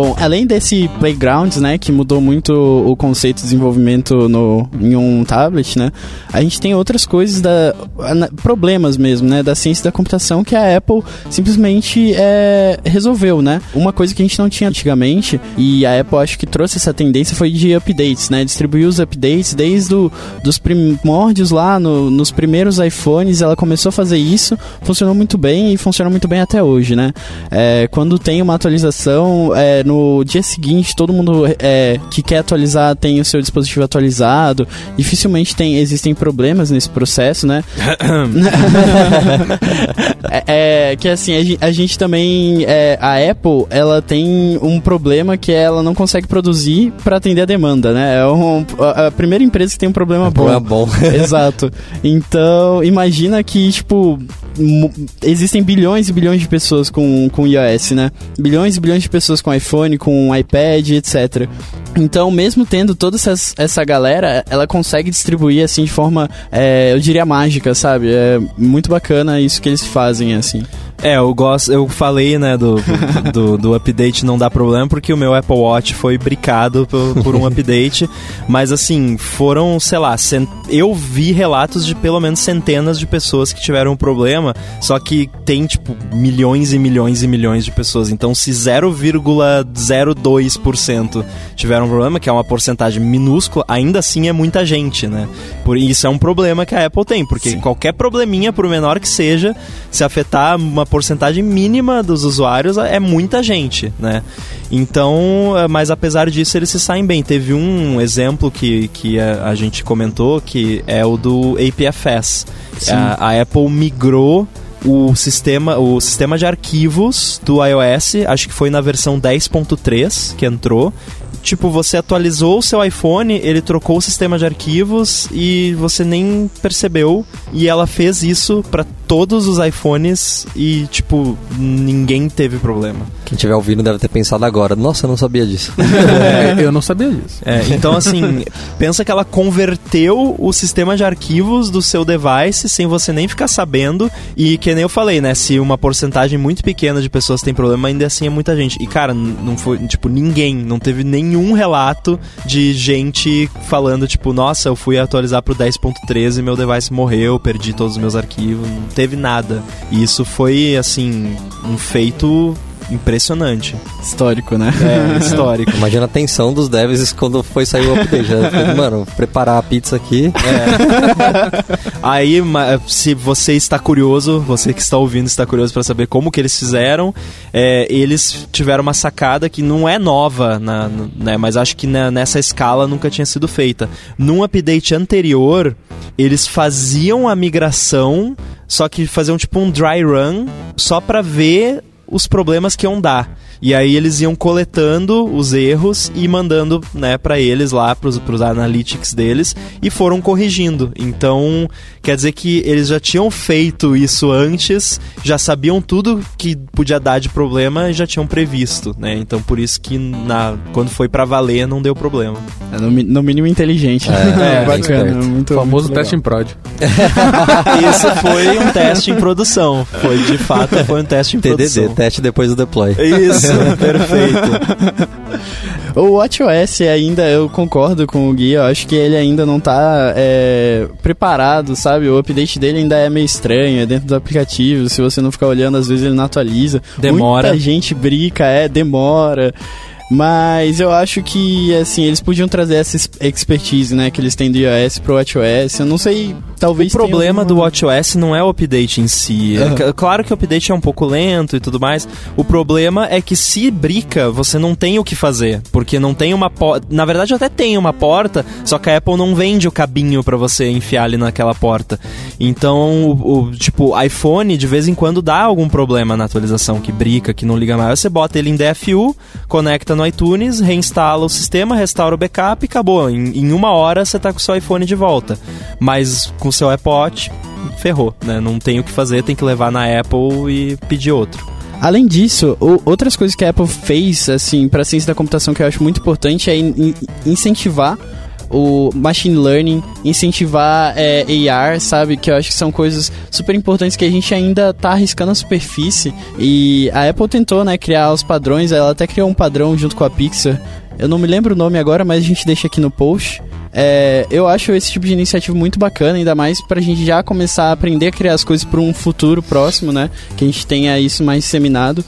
Bom, além desse Playgrounds, né, que mudou muito o conceito de desenvolvimento no, em um tablet, né, a gente tem outras coisas, da, problemas mesmo, né, da ciência da computação que a Apple simplesmente é, resolveu, né. Uma coisa que a gente não tinha antigamente, e a Apple acho que trouxe essa tendência, foi de updates, né, distribuir os updates desde o, dos primórdios lá, no- nos primeiros iPhones, ela começou a fazer isso, funcionou muito bem e funciona muito bem até hoje, né. É, quando tem uma atualização, é, no dia seguinte todo mundo é, que quer atualizar tem o seu dispositivo atualizado. Dificilmente tem, existem problemas nesse processo, né? é, é, que assim, a, a gente também. é, a Apple, ela tem um problema que ela não consegue produzir para atender a demanda, né? É um- a, a primeira empresa que tem um problema bom. Problema bom. Exato. Então, imagina que, tipo, existem bilhões e bilhões de pessoas com, com iOS, né? Bilhões e bilhões de pessoas com iPhone, com iPad, etc. Então, mesmo tendo toda essa galera, ela consegue distribuir assim de forma, é, eu diria mágica, sabe? É muito bacana isso que eles fazem, assim. É, eu gosto, eu falei, né, do, do, do update não dá problema porque o meu Apple Watch foi bricado por, por um update, mas assim, foram, sei lá, cen- eu vi relatos de pelo menos centenas de pessoas que tiveram um problema, só que tem, tipo, milhões e milhões e milhões de pessoas, então se 0,02% tiveram um problema, que é uma porcentagem minúscula, ainda assim é muita gente, né? Por isso é um problema que a Apple tem, porque qualquer probleminha, por menor que seja, se afetar uma porcentagem mínima dos usuários, é muita gente, né? Então, eh, mas apesar disso, eles se saem bem. Teve um exemplo que, que a, a gente comentou, que é o do APFS. A, a Apple migrou o sistema, o sistema de arquivos do iOS, acho que foi na versão 10.3 que entrou. Tipo, você atualizou o seu iPhone, ele trocou o sistema de arquivos e você nem percebeu. E ela fez isso para todos os iPhones e, tipo, ninguém teve problema. Quem estiver ouvindo deve ter pensado agora. Nossa, eu não sabia disso. É, eu não sabia disso. É, então, assim, pensa que ela converteu o sistema de arquivos do seu device sem você nem ficar sabendo. E que nem eu falei, né? Se uma porcentagem muito pequena de pessoas tem problema, ainda assim é muita gente. E, cara, não foi, tipo, ninguém, não teve nenhum relato de gente falando, tipo, nossa, eu fui atualizar pro 10.13 e meu device morreu, perdi todos os meus arquivos. Teve nada. E isso foi, assim, um feito impressionante. Histórico, né? É, histórico. Imagina a tensão dos devs quando foi sair o update. né? Mano, preparar a pizza aqui. Aí, ma- se você está curioso, você que está ouvindo está curioso para saber como que eles fizeram, é, eles tiveram uma sacada que não é nova, na, né, mas acho que na- nessa escala nunca tinha sido feita. Num update anterior, eles faziam a migração, só que faziam tipo um dry run, só para ver os problemas que iam dar. E aí eles iam coletando os erros e mandando, né, para eles lá pros, pros analytics deles e foram corrigindo. Então, quer dizer que eles já tinham feito isso antes, já sabiam tudo que podia dar de problema e já tinham previsto, né? Então, por isso que na quando foi para valer não deu problema. É, no, no mínimo inteligente. É, é, bacana. Muito, O famoso muito teste em prod. Isso foi um teste em produção. Foi de fato foi um teste em TDD, produção. teste depois do deploy. Isso, perfeito. O WatchOS ainda, eu concordo com o Gui, eu acho que ele ainda não tá é, preparado, sabe? O update dele ainda é meio estranho, é dentro do aplicativo, se você não ficar olhando, às vezes ele não atualiza. Demora. Muita gente brinca, é, demora. Mas eu acho que, assim, eles podiam trazer essa es- expertise, né, que eles têm do iOS pro WatchOS. Eu não sei, talvez O problema tenha do alguma- WatchOS não é o update em si. É c- Claro que o update é um pouco lento e tudo mais. O problema é que se brica, você não tem o que fazer. Porque não tem uma porta. Na verdade, até tem uma porta, só que a Apple não vende o cabinho pra você enfiar ali naquela porta. Então, o, o- tipo, iPhone de vez em quando dá algum problema na atualização, que brica, que não liga mais. Você bota ele em DFU, conecta no iTunes, reinstala o sistema, restaura o backup e acabou. Em, em uma hora você tá com o seu iPhone de volta. Mas com o seu Watch, ferrou, né? Não tem o que fazer, tem que levar na Apple e pedir outro. Além disso, o- outras coisas que a Apple fez, assim, para ciência da computação que eu acho muito importante é in- in- incentivar o machine learning, incentivar é, AR, sabe? Que eu acho que são coisas super importantes que a gente ainda tá arriscando a superfície. E a Apple tentou, né, criar os padrões, ela até criou um padrão junto com a Pixar. Eu não me lembro o nome agora, mas a gente deixa aqui no post. É, eu acho esse tipo de iniciativa muito bacana, ainda mais pra gente já começar a aprender a criar as coisas para um futuro próximo, né? Que a gente tenha isso mais disseminado.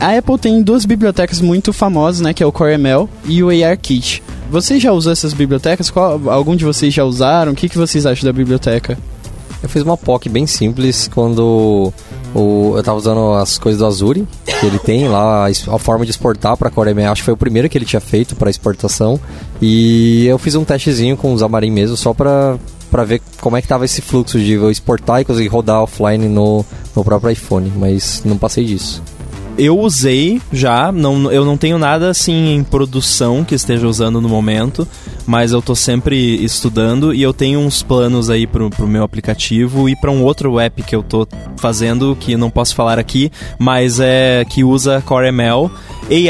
A Apple tem duas bibliotecas muito famosas, né? Que é o CoreML e o ARKit. Você já usou essas bibliotecas? Qual, algum de vocês já usaram? O que, que vocês acham da biblioteca? Eu fiz uma POC bem simples quando o, eu tava usando as coisas do Azure, que ele tem lá a forma de exportar para CoreML. Acho que foi o primeiro que ele tinha feito para exportação. E eu fiz um testezinho com o Xamarin mesmo, só para para ver como é que tava esse fluxo de eu exportar e conseguir rodar offline no, no próprio iPhone, mas não passei disso. Eu usei já, não, eu não tenho nada assim em produção que esteja usando no momento, mas eu tô sempre estudando e eu tenho uns planos aí pro, pro meu aplicativo e para um outro app que eu tô fazendo que não posso falar aqui, mas é que usa Core ML.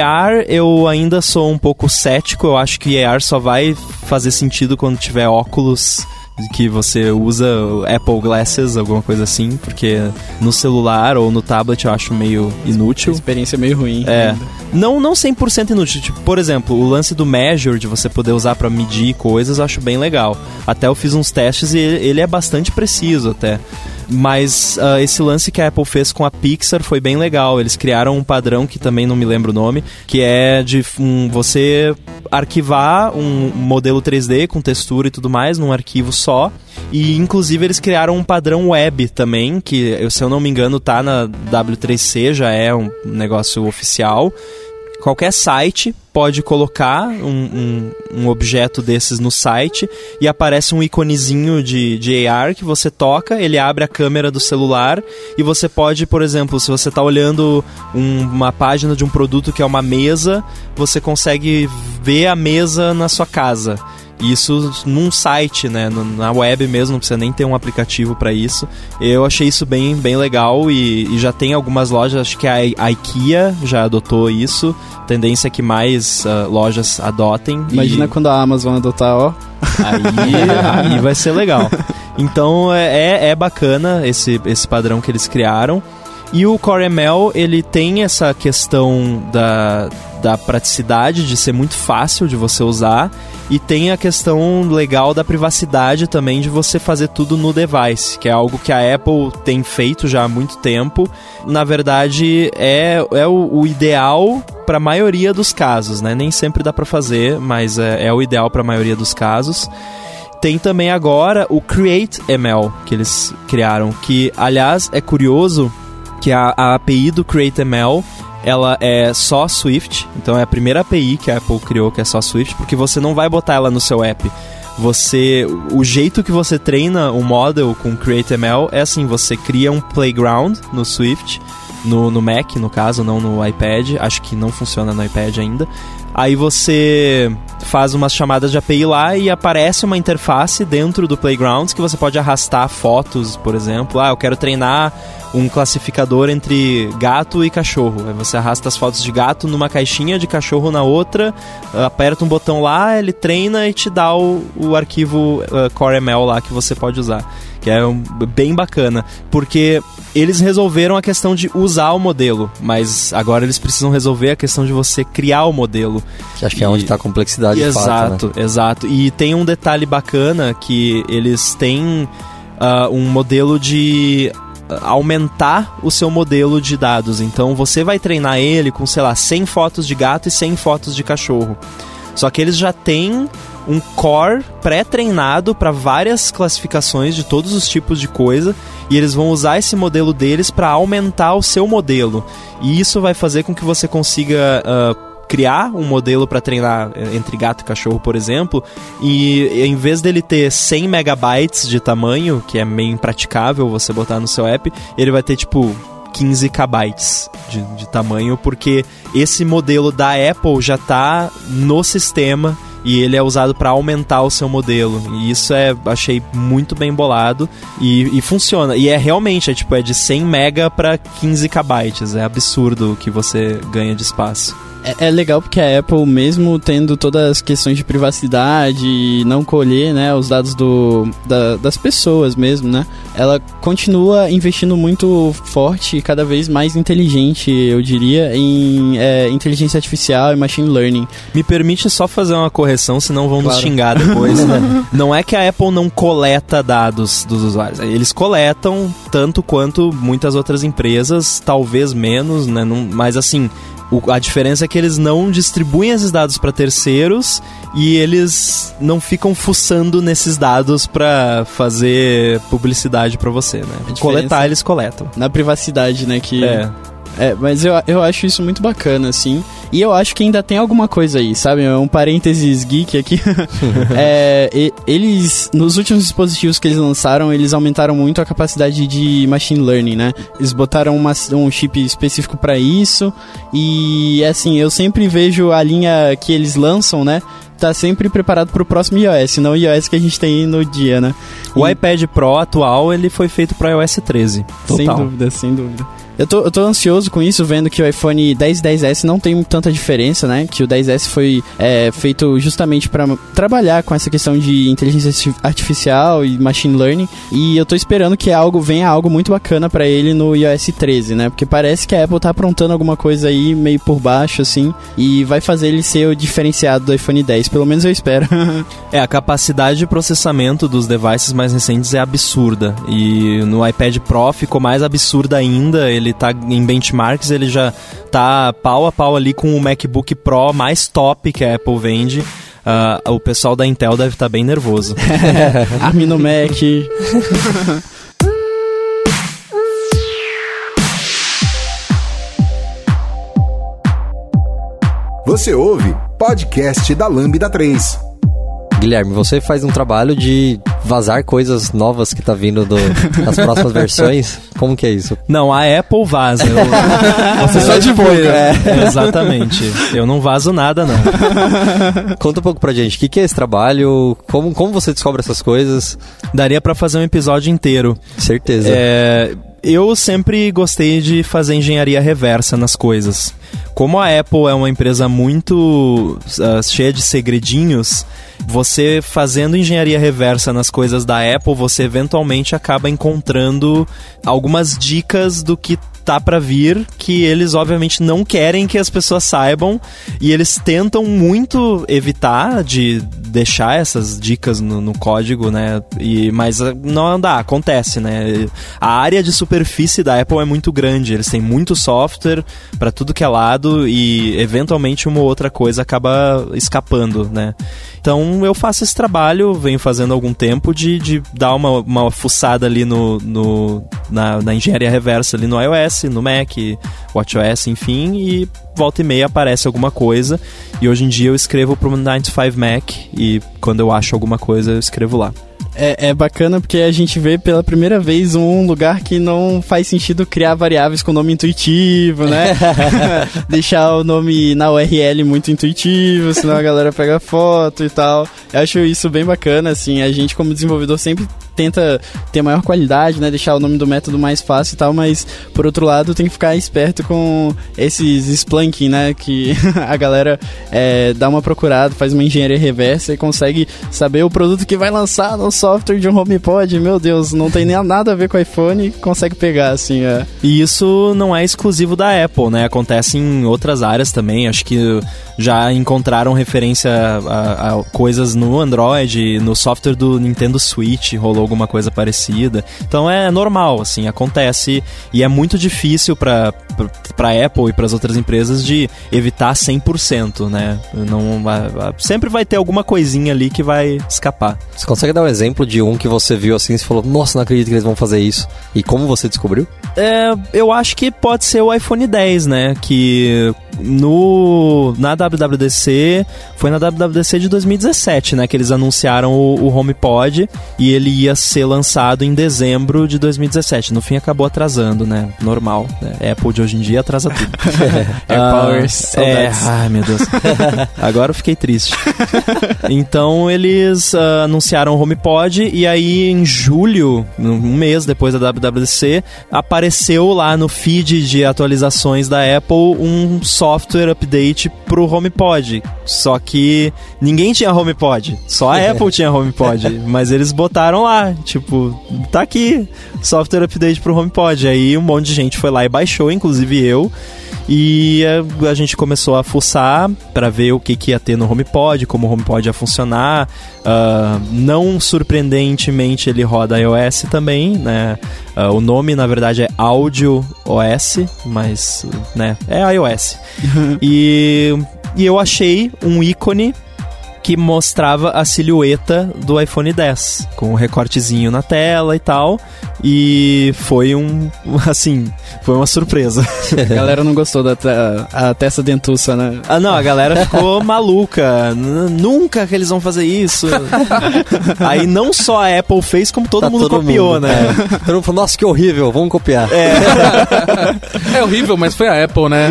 AR eu ainda sou um pouco cético, eu acho que AR só vai fazer sentido quando tiver óculos que você usa Apple Glasses, alguma coisa assim, porque no celular ou no tablet eu acho meio inútil. A experiência meio ruim. É. Ainda. Não, não 100% inútil. Tipo, por exemplo, o lance do Measure, de você poder usar para medir coisas, eu acho bem legal. Até eu fiz uns testes e ele é bastante preciso até. Mas uh, esse lance que a Apple fez com a Pixar foi bem legal. Eles criaram um padrão que também não me lembro o nome, que é de um, você arquivar um modelo 3D com textura e tudo mais num arquivo só. E inclusive eles criaram um padrão web também, que se eu não me engano tá na W3C, já é um negócio oficial qualquer site pode colocar um, um, um, objeto desses no site e aparece um iconezinho de, de AR que você toca, ele abre a câmera do celular e você pode, por exemplo, se você está olhando um, uma página de um produto que é uma mesa, você consegue ver a mesa na sua casa. Isso num site, né? Na web mesmo, não precisa nem ter um aplicativo para isso. Eu achei isso bem, bem legal e, e, já tem algumas lojas, acho que a, a IKEA já adotou isso. Tendência é que mais uh, lojas adotem. Imagina e... quando a Amazon adotar, ó. Aí, aí vai ser legal. Então é, é, é bacana esse, esse padrão que eles criaram. E o Core ML, ele tem essa questão da, da praticidade, de ser muito fácil de você usar e tem a questão legal da privacidade também de você fazer tudo no device, que é algo que a Apple tem feito já há muito tempo. Na verdade, é, é o, o ideal para a maioria dos casos, né? Nem sempre dá para fazer, mas é, é o ideal para a maioria dos casos tem também agora o Create ML que eles criaram, que aliás é curioso que a, a API do Create ML ela é só Swift, então é a primeira API que a Apple criou que é só Swift, porque você não vai botar ela no seu app. Você, o jeito que você treina o model com CreateML é assim, você cria um playground no Swift, no, no Mac, no caso, não no iPad, acho que não funciona no iPad ainda. Aí você faz umas chamadas de API lá e aparece uma interface dentro do Playgrounds que você pode arrastar fotos, por exemplo. Ah, eu quero treinar um classificador entre gato e cachorro. Aí você arrasta as fotos de gato numa caixinha, de cachorro na outra, aperta um botão lá, ele treina e te dá o, o arquivo uh, CoreML lá que você pode usar. Que é um, bem bacana, porque eles resolveram a questão de usar o modelo, mas agora eles precisam resolver a questão de você criar o modelo. Que acho que é onde está a complexidade Exato, fato, né? exato. E tem um detalhe bacana que eles têm uh, um modelo de aumentar o seu modelo de dados. Então você vai treinar ele com, sei lá, 100 fotos de gato e 100 fotos de cachorro. Só que eles já têm um core pré-treinado para várias classificações de todos os tipos de coisa e eles vão usar esse modelo deles para aumentar o seu modelo. E isso vai fazer com que você consiga uh, criar um modelo para treinar eh, entre gato e cachorro, por exemplo, e em vez dele ter 100 megabytes de tamanho, que é meio impraticável você botar no seu app, ele vai ter tipo 15 kbytes de, de tamanho, porque esse modelo da Apple já está no sistema e ele é usado para aumentar o seu modelo. E isso é, achei muito bem bolado e, e funciona. E é realmente, é tipo, é de 100 mega para 15 kbytes. É absurdo o que você ganha de espaço. É, é, legal porque a Apple, mesmo tendo todas as questões de privacidade e não colher né, os dados do, da, das pessoas mesmo, né? Ela continua investindo muito forte e cada vez mais inteligente, eu diria, em é, inteligência artificial e machine learning. Me permite só fazer uma correção, senão vão claro. nos xingar depois. Né? não é que a Apple não coleta dados dos usuários. Eles coletam tanto quanto muitas outras empresas, talvez menos, né? Não, mas assim, o, a diferença é que eles não distribuem esses dados para terceiros e eles não ficam fuçando nesses dados para fazer publicidade para você, né? Coletar eles coletam. Na privacidade, né, que é. É, mas eu, eu acho isso muito bacana, assim. E eu acho que ainda tem alguma coisa aí, sabe? É um parênteses geek aqui. é, e, eles, nos últimos dispositivos que eles lançaram, eles aumentaram muito a capacidade de machine learning, né? Eles botaram uma, um chip específico para isso. E, assim, eu sempre vejo a linha que eles lançam, né? tá sempre preparado pro próximo iOS, não o iOS que a gente tem no dia, né? O e... iPad Pro atual, ele foi feito para iOS 13. Total. Sem dúvida, sem dúvida. Eu tô, eu tô ansioso com isso, vendo que o iPhone 10 e 10S não tem tanta diferença, né? Que o 10S foi é, feito justamente para trabalhar com essa questão de inteligência artificial e machine learning. E eu tô esperando que algo venha algo muito bacana para ele no iOS 13, né? Porque parece que a Apple tá aprontando alguma coisa aí meio por baixo, assim, e vai fazer ele ser o diferenciado do iPhone 10. Pelo menos eu espero. é, a capacidade de processamento dos devices mais recentes é absurda. E no iPad Pro ficou mais absurda ainda. Ele ele tá em benchmarks, ele já tá pau a pau ali com o MacBook Pro mais top que a Apple vende. Uh, o pessoal da Intel deve estar tá bem nervoso. Armin no Mac. Você ouve podcast da Lambda 3. Guilherme, você faz um trabalho de vazar coisas novas que tá vindo do, das próximas versões. Como que é isso? Não, a Apple vaza. Eu, você só divulga. É. Exatamente. Eu não vazo nada, não. Conta um pouco pra gente, o que, que é esse trabalho? Como, como você descobre essas coisas? Daria para fazer um episódio inteiro. Certeza. É eu sempre gostei de fazer engenharia reversa nas coisas. Como a Apple é uma empresa muito uh, cheia de segredinhos, você fazendo engenharia reversa nas coisas da Apple, você eventualmente acaba encontrando algumas dicas do que tá para vir que eles obviamente não querem que as pessoas saibam e eles tentam muito evitar de deixar essas dicas no, no código, né? E mas ah, não dá, acontece, né? A área de superfície da Apple é muito grande, eles têm muito software para tudo que é lado e eventualmente uma outra coisa acaba escapando, né? Então eu faço esse trabalho, venho fazendo algum tempo de, de dar uma, uma fuçada ali no, no na, na, engenharia reversa ali no iOS, no Mac, WatchOS, enfim, e volta e meia aparece alguma coisa. E hoje em dia eu escrevo para o 95 Mac e quando eu acho alguma coisa eu escrevo lá. É, é, bacana porque a gente vê pela primeira vez um lugar que não faz sentido criar variáveis com nome intuitivo, né? Deixar o nome na URL muito intuitivo, senão a galera pega foto e tal. Eu acho isso bem bacana, assim. A gente, como desenvolvedor, sempre tenta ter maior qualidade, né? Deixar o nome do método mais fácil e tal, mas por outro lado tem que ficar esperto com esses Splunk, né? Que a galera é, dá uma procurada, faz uma engenharia reversa e consegue saber o produto que vai lançar no software de um HomePod. Meu Deus, não tem nem nada a ver com o iPhone, consegue pegar, assim. É. E isso não é exclusivo da Apple, né? Acontece em outras áreas também. Acho que já encontraram referência a, a coisas no Android, no software do Nintendo Switch, rolou alguma coisa parecida. Então é normal, assim, acontece e é muito difícil para para Apple e para as outras empresas de evitar 100%, né? Não sempre vai ter alguma coisinha ali que vai escapar. Você consegue dar um exemplo de um que você viu assim e falou: "Nossa, não acredito que eles vão fazer isso". E como você descobriu? É, eu acho que pode ser o iPhone 10, né? Que no na WWDC foi na WWDC de 2017, né? Que eles anunciaram o, o HomePod e ele ia ser lançado em dezembro de 2017. No fim acabou atrasando, né? Normal. Né? Apple de hoje em dia atrasa tudo. é, ah, Powers. É, ai meu Deus. Agora eu fiquei triste. então eles uh, anunciaram o HomePod e aí em julho, um mês depois da WWDC, apareceu lá no feed de atualizações da Apple um software update pro HomePod. Só que ninguém tinha HomePod, só a Apple tinha HomePod, mas eles botaram lá, tipo, tá aqui, software update pro HomePod. Aí um monte de gente foi lá e baixou, inclusive eu. E a, gente começou a fuçar para ver o que, que ia ter no HomePod, como o HomePod ia funcionar. Uh, não surpreendentemente, ele roda iOS também, né? Uh, o nome, na verdade, é Audio OS, mas, né, é iOS. e, e eu achei um ícone que mostrava a silhueta do iPhone 10, com um recortezinho na tela e tal. E foi um, assim, foi uma surpresa. A galera não gostou da te- a testa dentuça, né? Ah, não, a galera ficou maluca. Nunca que eles vão fazer isso. Aí não só a Apple fez, como todo Tá mundo copiou, mundo, né? É. Todo mundo falou, nossa, que horrível, vamos copiar. É horrível, mas foi a Apple, né?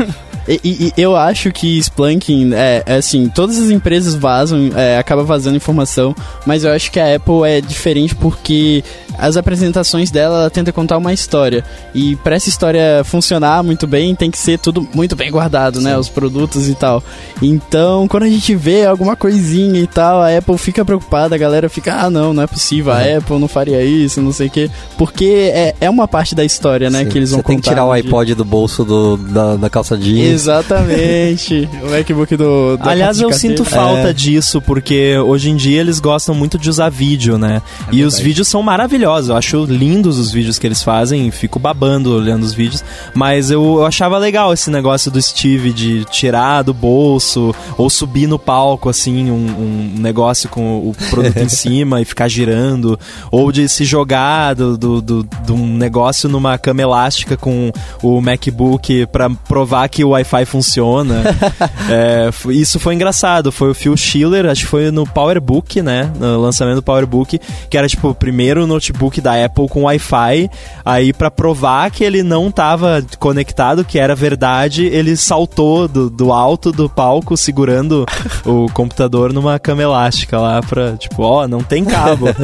E, e- e eu acho que Splunking, é, é assim, todas as empresas vazam, é, acaba vazando informação, mas eu acho que a Apple é diferente porque as apresentações dela, ela tenta contar uma história. E pra essa história funcionar muito bem, tem que ser tudo muito bem guardado, né? Os produtos e tal. Então, quando a gente vê alguma coisinha e tal, a Apple fica preocupada, a galera fica, ah, não, não é possível, a Apple não faria isso, não sei o quê. Porque é, é uma parte da história, né, Sim, que eles vão Você tem que contar tirar o dia. iPod do bolso do, da, da calça jeans. Exatamente. o MacBook do. Aliás, eu sinto falta É. disso, porque hoje em dia eles gostam muito de usar vídeo, né? e os vídeos são maravilhosos. Eu acho lindos os vídeos que eles fazem, fico babando olhando os vídeos. Mas eu, eu achava legal esse negócio do Steve de tirar do bolso ou subir no palco, assim, um, um negócio com o produto em cima e ficar girando. Ou de se jogar do, do, do- de um negócio numa cama elástica com o MacBook pra provar que o Wi-Fi funciona. É, isso foi engraçado. Foi o Phil Schiller, acho que foi no PowerBook, né? No lançamento do PowerBook, que era tipo o primeiro notebook da Apple com Wi-Fi. Aí, pra provar que ele não tava conectado, que era verdade, ele saltou do, do alto do palco, segurando o computador numa cama elástica lá pra, tipo, ó, não tem cabo.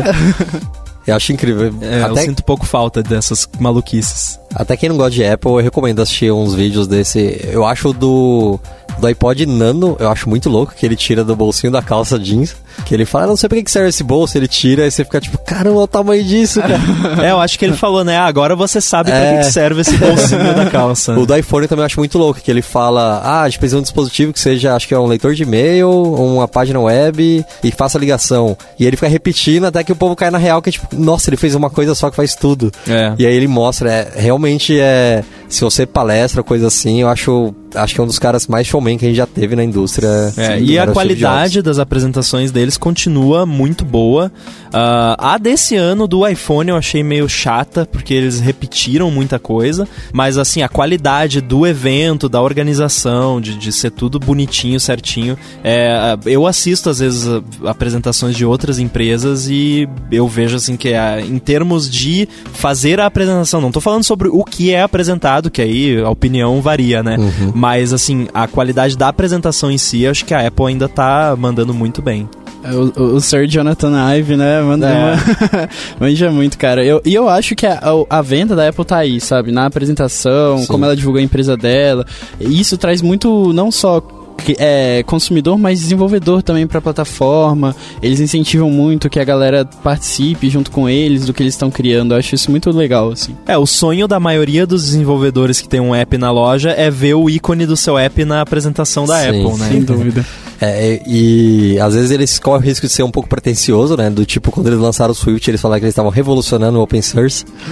Eu acho incrível. É, eu até, sinto pouco falta dessas maluquices. até quem não gosta de Apple, eu recomendo assistir uns vídeos desse. Eu acho do. Do iPod Nano, eu acho muito louco que ele tira do bolsinho da calça jeans. Que ele fala, "Ah, não sei pra que serve esse bolso, ele tira e você fica tipo, caramba, o tamanho disso, cara. É, eu acho que ele falou, né? "Ah, agora você sabe pra É. que que serve esse bolsinho da calça. O do iPhone também eu acho muito louco, que ele fala, ah, a gente precisa de um dispositivo que seja, acho que é um leitor de e-mail, uma página web e faça ligação. E ele fica repetindo até que o povo cai na real, que é tipo, nossa, ele fez uma coisa só que faz tudo. É. E aí ele mostra, é, realmente é, se você palestra, coisa assim, eu acho, acho que é um dos caras mais showman que a gente já teve na indústria. É, e a qualidade das apresentações deles continua muito boa. Ah, a desse ano do iPhone eu achei meio chata, porque eles repetiram muita coisa. Mas assim, a qualidade do evento, da organização, de, de ser tudo bonitinho, certinho. É, eu assisto às vezes apresentações de outras empresas e eu vejo assim que é, em termos de fazer a apresentação, não tô falando sobre o que é apresentado, que aí a opinião varia, né? Uhum. Mas assim, a qualidade da apresentação em si, acho que a Apple ainda tá mandando muito bem. É, O, o, o Sir Jonathan Ive, né? Manda É. uma... manja muito, cara. Eu, e eu acho que a, a, a venda da Apple tá aí, sabe? Na apresentação, Sim. como ela divulgou a empresa dela. E isso traz muito, não só que- é, consumidor, mas desenvolvedor também pra plataforma. Eles incentivam muito que a galera participe junto com eles do que eles estão criando. Eu acho isso muito legal, assim. É, o sonho da maioria dos desenvolvedores que tem um app na loja é ver o ícone do seu app na apresentação da Sim, Apple, né? Sem dúvida. É, e às vezes eles correm o risco de ser um pouco pretencioso, né? Do tipo, quando eles lançaram o Swift, eles falaram que eles estavam revolucionando o open source.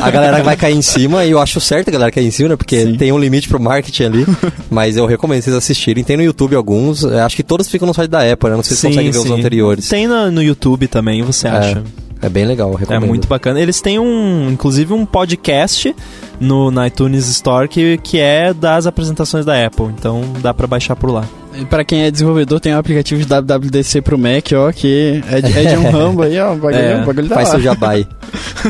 e a galera vai cair em cima, e eu acho certo a galera cair em cima, né? Porque Sim. tem um limite pro marketing ali. Mas eu recomendo vocês assistirem. Tem no YouTube alguns, eu acho que todos ficam no site da Apple, né? Não sei se Sim, conseguem ver sim. os anteriores. Tem no, no YouTube também, você acha? É bem legal, eu É recomendo. muito bacana. Eles têm um, inclusive um podcast no na iTunes Store que, que é das apresentações da Apple. Então dá pra baixar por lá. Pra quem é desenvolvedor, tem o aplicativo de WWDC pro Mac, ó, que é de, é de um rambo aí, ó. O bagulho, É, o bagulho tá Faz lá. seu jabai.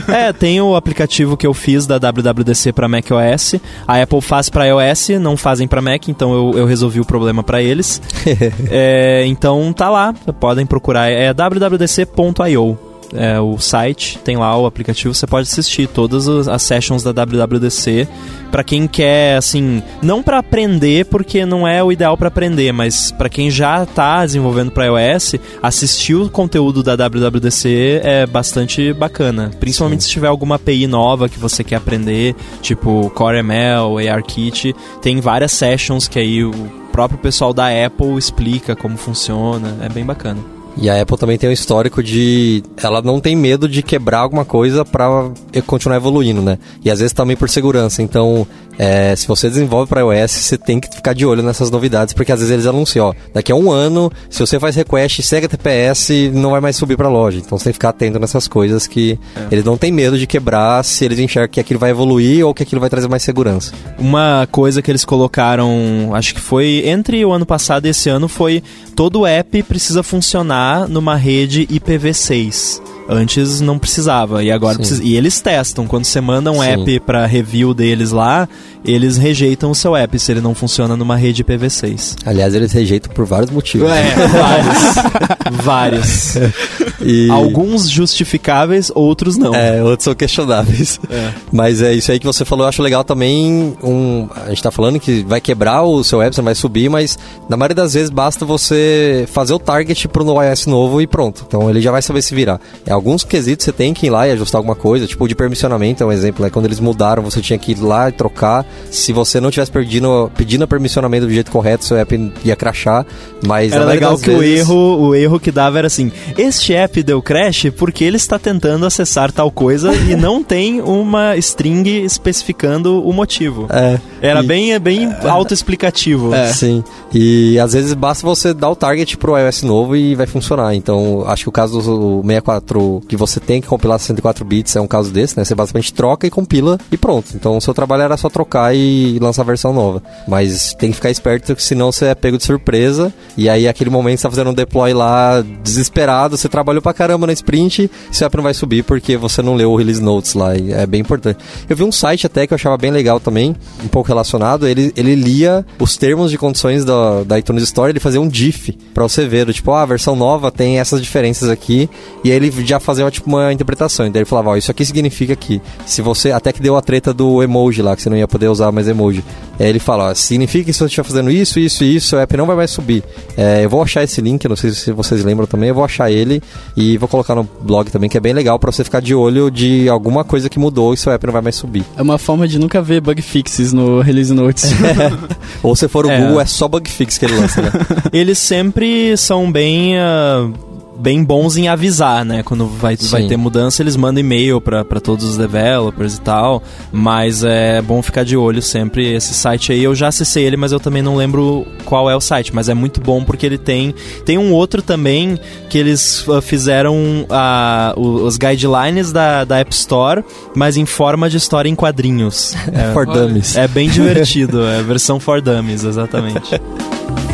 É, tem o aplicativo que eu fiz da WWDC para macOS. A Apple faz para iOS, não fazem para Mac, então eu, eu resolvi o problema para eles. É, então tá lá, podem procurar. É wwdc.io. É o site, tem lá o aplicativo, você pode assistir todas as sessions da WWDC Pra quem quer, assim, não pra aprender, porque não é o ideal pra aprender, mas pra quem já tá desenvolvendo para iOS, assistir o conteúdo da WWDC é bastante bacana, principalmente se tiver alguma API nova que você quer aprender, tipo Core ML, ARKit, tem várias sessions que aí o próprio pessoal da Apple explica como funciona, é bem bacana. E a Apple também tem um histórico de. Ela não tem medo de quebrar alguma coisa pra continuar evoluindo, né? E às vezes também por segurança. Então, é, se você desenvolve para iOS, você tem que ficar de olho nessas novidades, porque às vezes eles anunciam, ó, daqui a um ano, se você faz request, segue TPS, não vai mais subir para loja. Então você tem que ficar atento nessas coisas que é. eles não têm medo de quebrar se eles enxergam que aquilo vai evoluir ou que aquilo vai trazer mais segurança. Uma coisa que eles colocaram, acho que foi entre o ano passado e esse ano, foi todo app precisa funcionar numa rede IPv6. Antes não precisava e agora precisa. E eles testam. Quando você manda um Sim. app para review deles lá, eles rejeitam o seu app se ele não funciona numa rede IPv6. Aliás, eles rejeitam por vários motivos. É, vários. vários. E... Alguns justificáveis, outros não. É, outros são questionáveis. É. Mas é isso aí que você falou, eu acho legal também. Um, a gente tá falando que vai quebrar o seu app, você vai subir, mas na maioria das vezes basta você fazer o target pro iOS novo e pronto. Então ele já vai saber se virar. É alguns quesitos você tem que ir lá e ajustar alguma coisa, tipo de permissionamento é um exemplo, né? Quando eles mudaram, você tinha que ir lá e trocar. Se você não tivesse pedindo, pedindo permissionamento do jeito correto, seu app ia crashar. Mas era legal que vezes... o erro, o erro que dava era assim: este app deu crash porque ele está tentando acessar tal coisa e não tem uma string especificando o motivo. É. Era e... bem, bem é. autoexplicativo. É. Sim. E às vezes basta você dar o target pro iOS novo e vai funcionar. Então, acho que o caso do 64 que você tem que compilar 64 bits é um caso desse, né? Você basicamente troca e compila e pronto. Então o seu trabalho era só trocar e lançar a versão nova. Mas tem que ficar esperto, senão você é pego de surpresa. E aí, aquele momento, você tá fazendo um deploy lá desesperado, você trabalhou pra caramba na sprint, seu app não vai subir porque você não leu o release notes lá. É bem importante. Eu vi um site até que eu achava bem legal também, um pouco relacionado. Ele, ele lia os termos de condições da, da iTunes Store, ele fazia um diff pra você ver, tipo, ah, a versão nova tem essas diferenças aqui. E aí ele já fazia tipo, uma interpretação. Então ele falava, ó, isso aqui significa que se você. Até que deu a treta do emoji lá, que você não ia poder usar mais emoji. Aí ele fala, ó, significa que se você estiver fazendo isso, isso e isso, seu app não vai mais subir. É, eu vou achar esse link, não sei se vocês lembram também, eu vou achar ele e vou colocar no blog também, que é bem legal para você ficar de olho de alguma coisa que mudou e seu app não vai mais subir. É uma forma de nunca ver bug fixes no release notes. É. Ou se for o é. Google, é só bug fix que ele lança, né? Eles sempre são bem. Uh bem bons em avisar, né? Quando vai, vai ter mudança, eles mandam e-mail para todos os developers e tal. Mas é bom ficar de olho sempre. Esse site aí, eu já acessei ele, mas eu também não lembro qual é o site. Mas é muito bom porque ele tem. Tem um outro também que eles uh, fizeram uh, os guidelines da, da App Store, mas em forma de história em quadrinhos. É, for Dummies. É bem divertido. É a versão for Dummies, exatamente.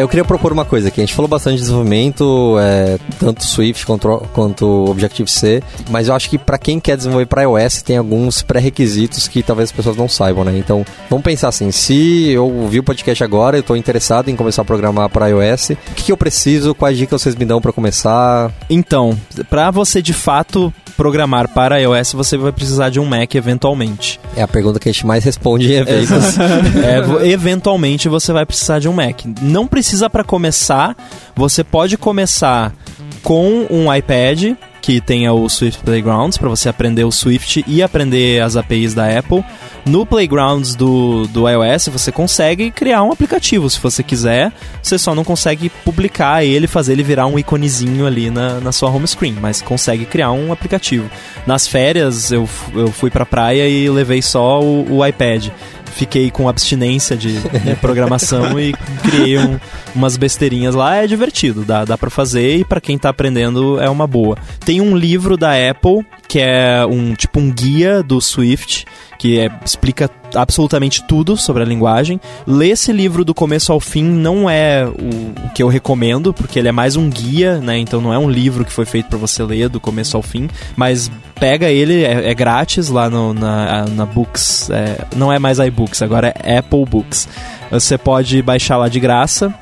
eu queria propor uma coisa aqui. A gente falou bastante de desenvolvimento, é, tanto Swift quanto, quanto Objective-C, mas eu acho que para quem quer desenvolver para iOS tem alguns pré-requisitos que talvez as pessoas não saibam, né? Então, vamos pensar assim, se eu ouvi o podcast agora, eu estou interessado em começar a programar para iOS, o que, que eu preciso, quais dicas vocês me dão para começar? Então, para você de fato programar para iOS, você vai precisar de um Mac eventualmente. É a pergunta que a gente mais responde em eventos. é, eventualmente você vai precisar de um Mac. Não precisa para começar, você pode começar com um iPad que tenha o Swift Playgrounds para você aprender o Swift e aprender as APIs da Apple. No Playgrounds do, do iOS você consegue criar um aplicativo se você quiser, você só não consegue publicar ele, fazer ele virar um iconezinho ali na, na sua home screen, mas consegue criar um aplicativo. Nas férias eu, eu fui pra praia e levei só o, o iPad fiquei com abstinência de, programação e criei um, umas besteirinhas lá. É divertido, dá, dá para fazer e para quem tá aprendendo é uma boa. Tem um livro da Apple que é um tipo um guia do Swift que é, explica absolutamente tudo sobre a linguagem. Ler esse livro do começo ao fim não é o, o, que eu recomendo, porque ele é mais um guia, né? Então não é um livro que foi feito para você ler do começo ao fim, mas pega ele, é, é grátis lá no, na, na Books. É, não é mais iBooks, agora é Apple Books. Você pode baixar lá de graça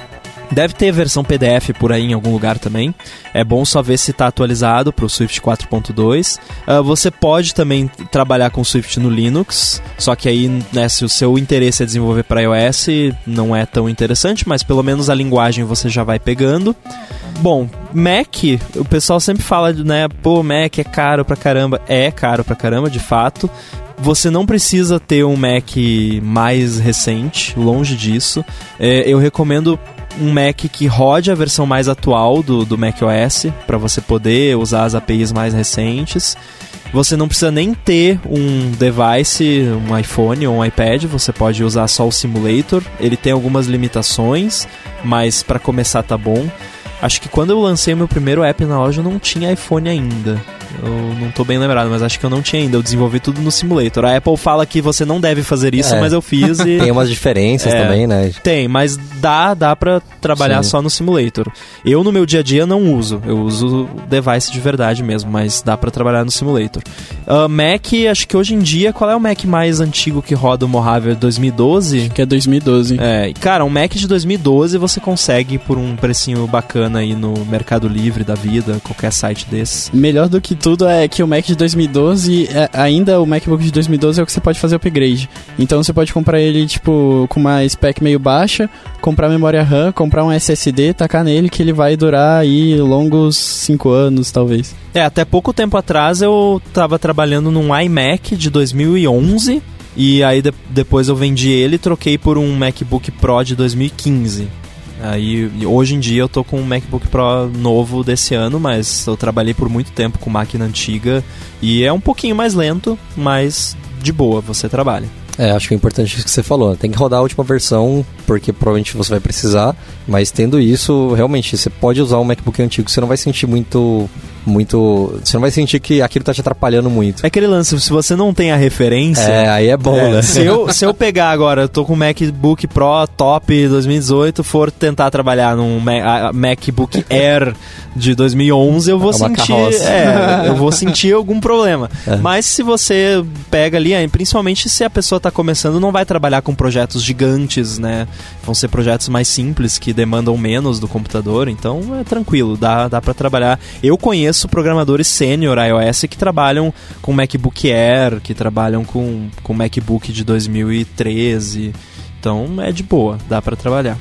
Deve ter versão PDF por aí em algum lugar também. É bom só ver se está atualizado para o Swift 4.2. Uh, ah, você pode também trabalhar com Swift no Linux, só que aí, né, se o seu interesse é desenvolver para iOS, não é tão interessante, mas pelo menos a linguagem você já vai pegando. Bom, Mac, o pessoal sempre fala, né, pô, Mac é caro pra caramba. É caro pra caramba, de fato Você não precisa ter um Mac mais recente, longe disso. É, eu recomendo um Mac que rode a versão mais atual do, do macOS, para você poder usar as APIs mais recentes. Você não precisa nem ter um device, um iPhone ou um iPad, você pode usar só o simulator. Ele tem algumas limitações, mas para começar tá bom. Acho que quando eu lancei meu primeiro app na loja eu não tinha iPhone ainda. Eu não tô bem lembrado, mas acho que eu não tinha ainda. Eu desenvolvi tudo no simulator. A Apple fala que você não deve fazer isso, É. mas eu fiz e. Tem umas diferenças É. também, né? Tem, mas dá, dá pra trabalhar Sim. só no simulator. Eu, no meu dia a dia, não uso. Eu uso o device de verdade mesmo, mas dá pra trabalhar no simulator. Ah, Mac, acho que hoje em dia, qual é o Mac mais antigo que roda o Mojave? 2012? Que é 2012. É, cara, um Mac de 2012 você consegue por um precinho bacana aí no Mercado Livre da vida, qualquer site desses. Melhor do que tudo é que o Mac de 2012, é- ainda o MacBook de 2012 é o que você pode fazer upgrade. Então você pode comprar ele, tipo, com uma spec meio baixa, comprar memória RAM, comprar um SSD, tacar nele que ele vai durar aí longos 5 anos, talvez. É, até pouco tempo atrás eu tava trabalhando num iMac de 2011 e aí de- depois eu vendi ele e troquei por um MacBook Pro de 2015. Aí hoje em dia eu tô com um MacBook Pro novo desse ano, mas eu trabalhei por muito tempo com máquina antiga e é um pouquinho mais lento, mas de boa você trabalha. É, acho que é importante isso que você falou. Tem que rodar a última versão, porque provavelmente você vai precisar. Mas tendo isso, realmente, você pode usar um MacBook antigo, você não vai sentir muito. Muito. Você não vai sentir que aquilo tá te atrapalhando muito. É aquele lance, se você não tem a referência, É, aí é bom, É, né? Se eu, se eu pegar agora, eu tô com o MacBook Pro top 2018, for tentar trabalhar num MacBook Air de 2011, eu vou É sentir, carroça. é, eu vou sentir algum problema. É. Mas se você pega ali, principalmente se a pessoa tá começando, não vai trabalhar com projetos gigantes, né? Vão ser projetos mais simples que demandam menos do computador, então é tranquilo, dá, dá para trabalhar. Eu conheço programadores sênior iOS que trabalham com MacBook Air, que trabalham com, com MacBook de 2013. Então é de boa, dá para trabalhar.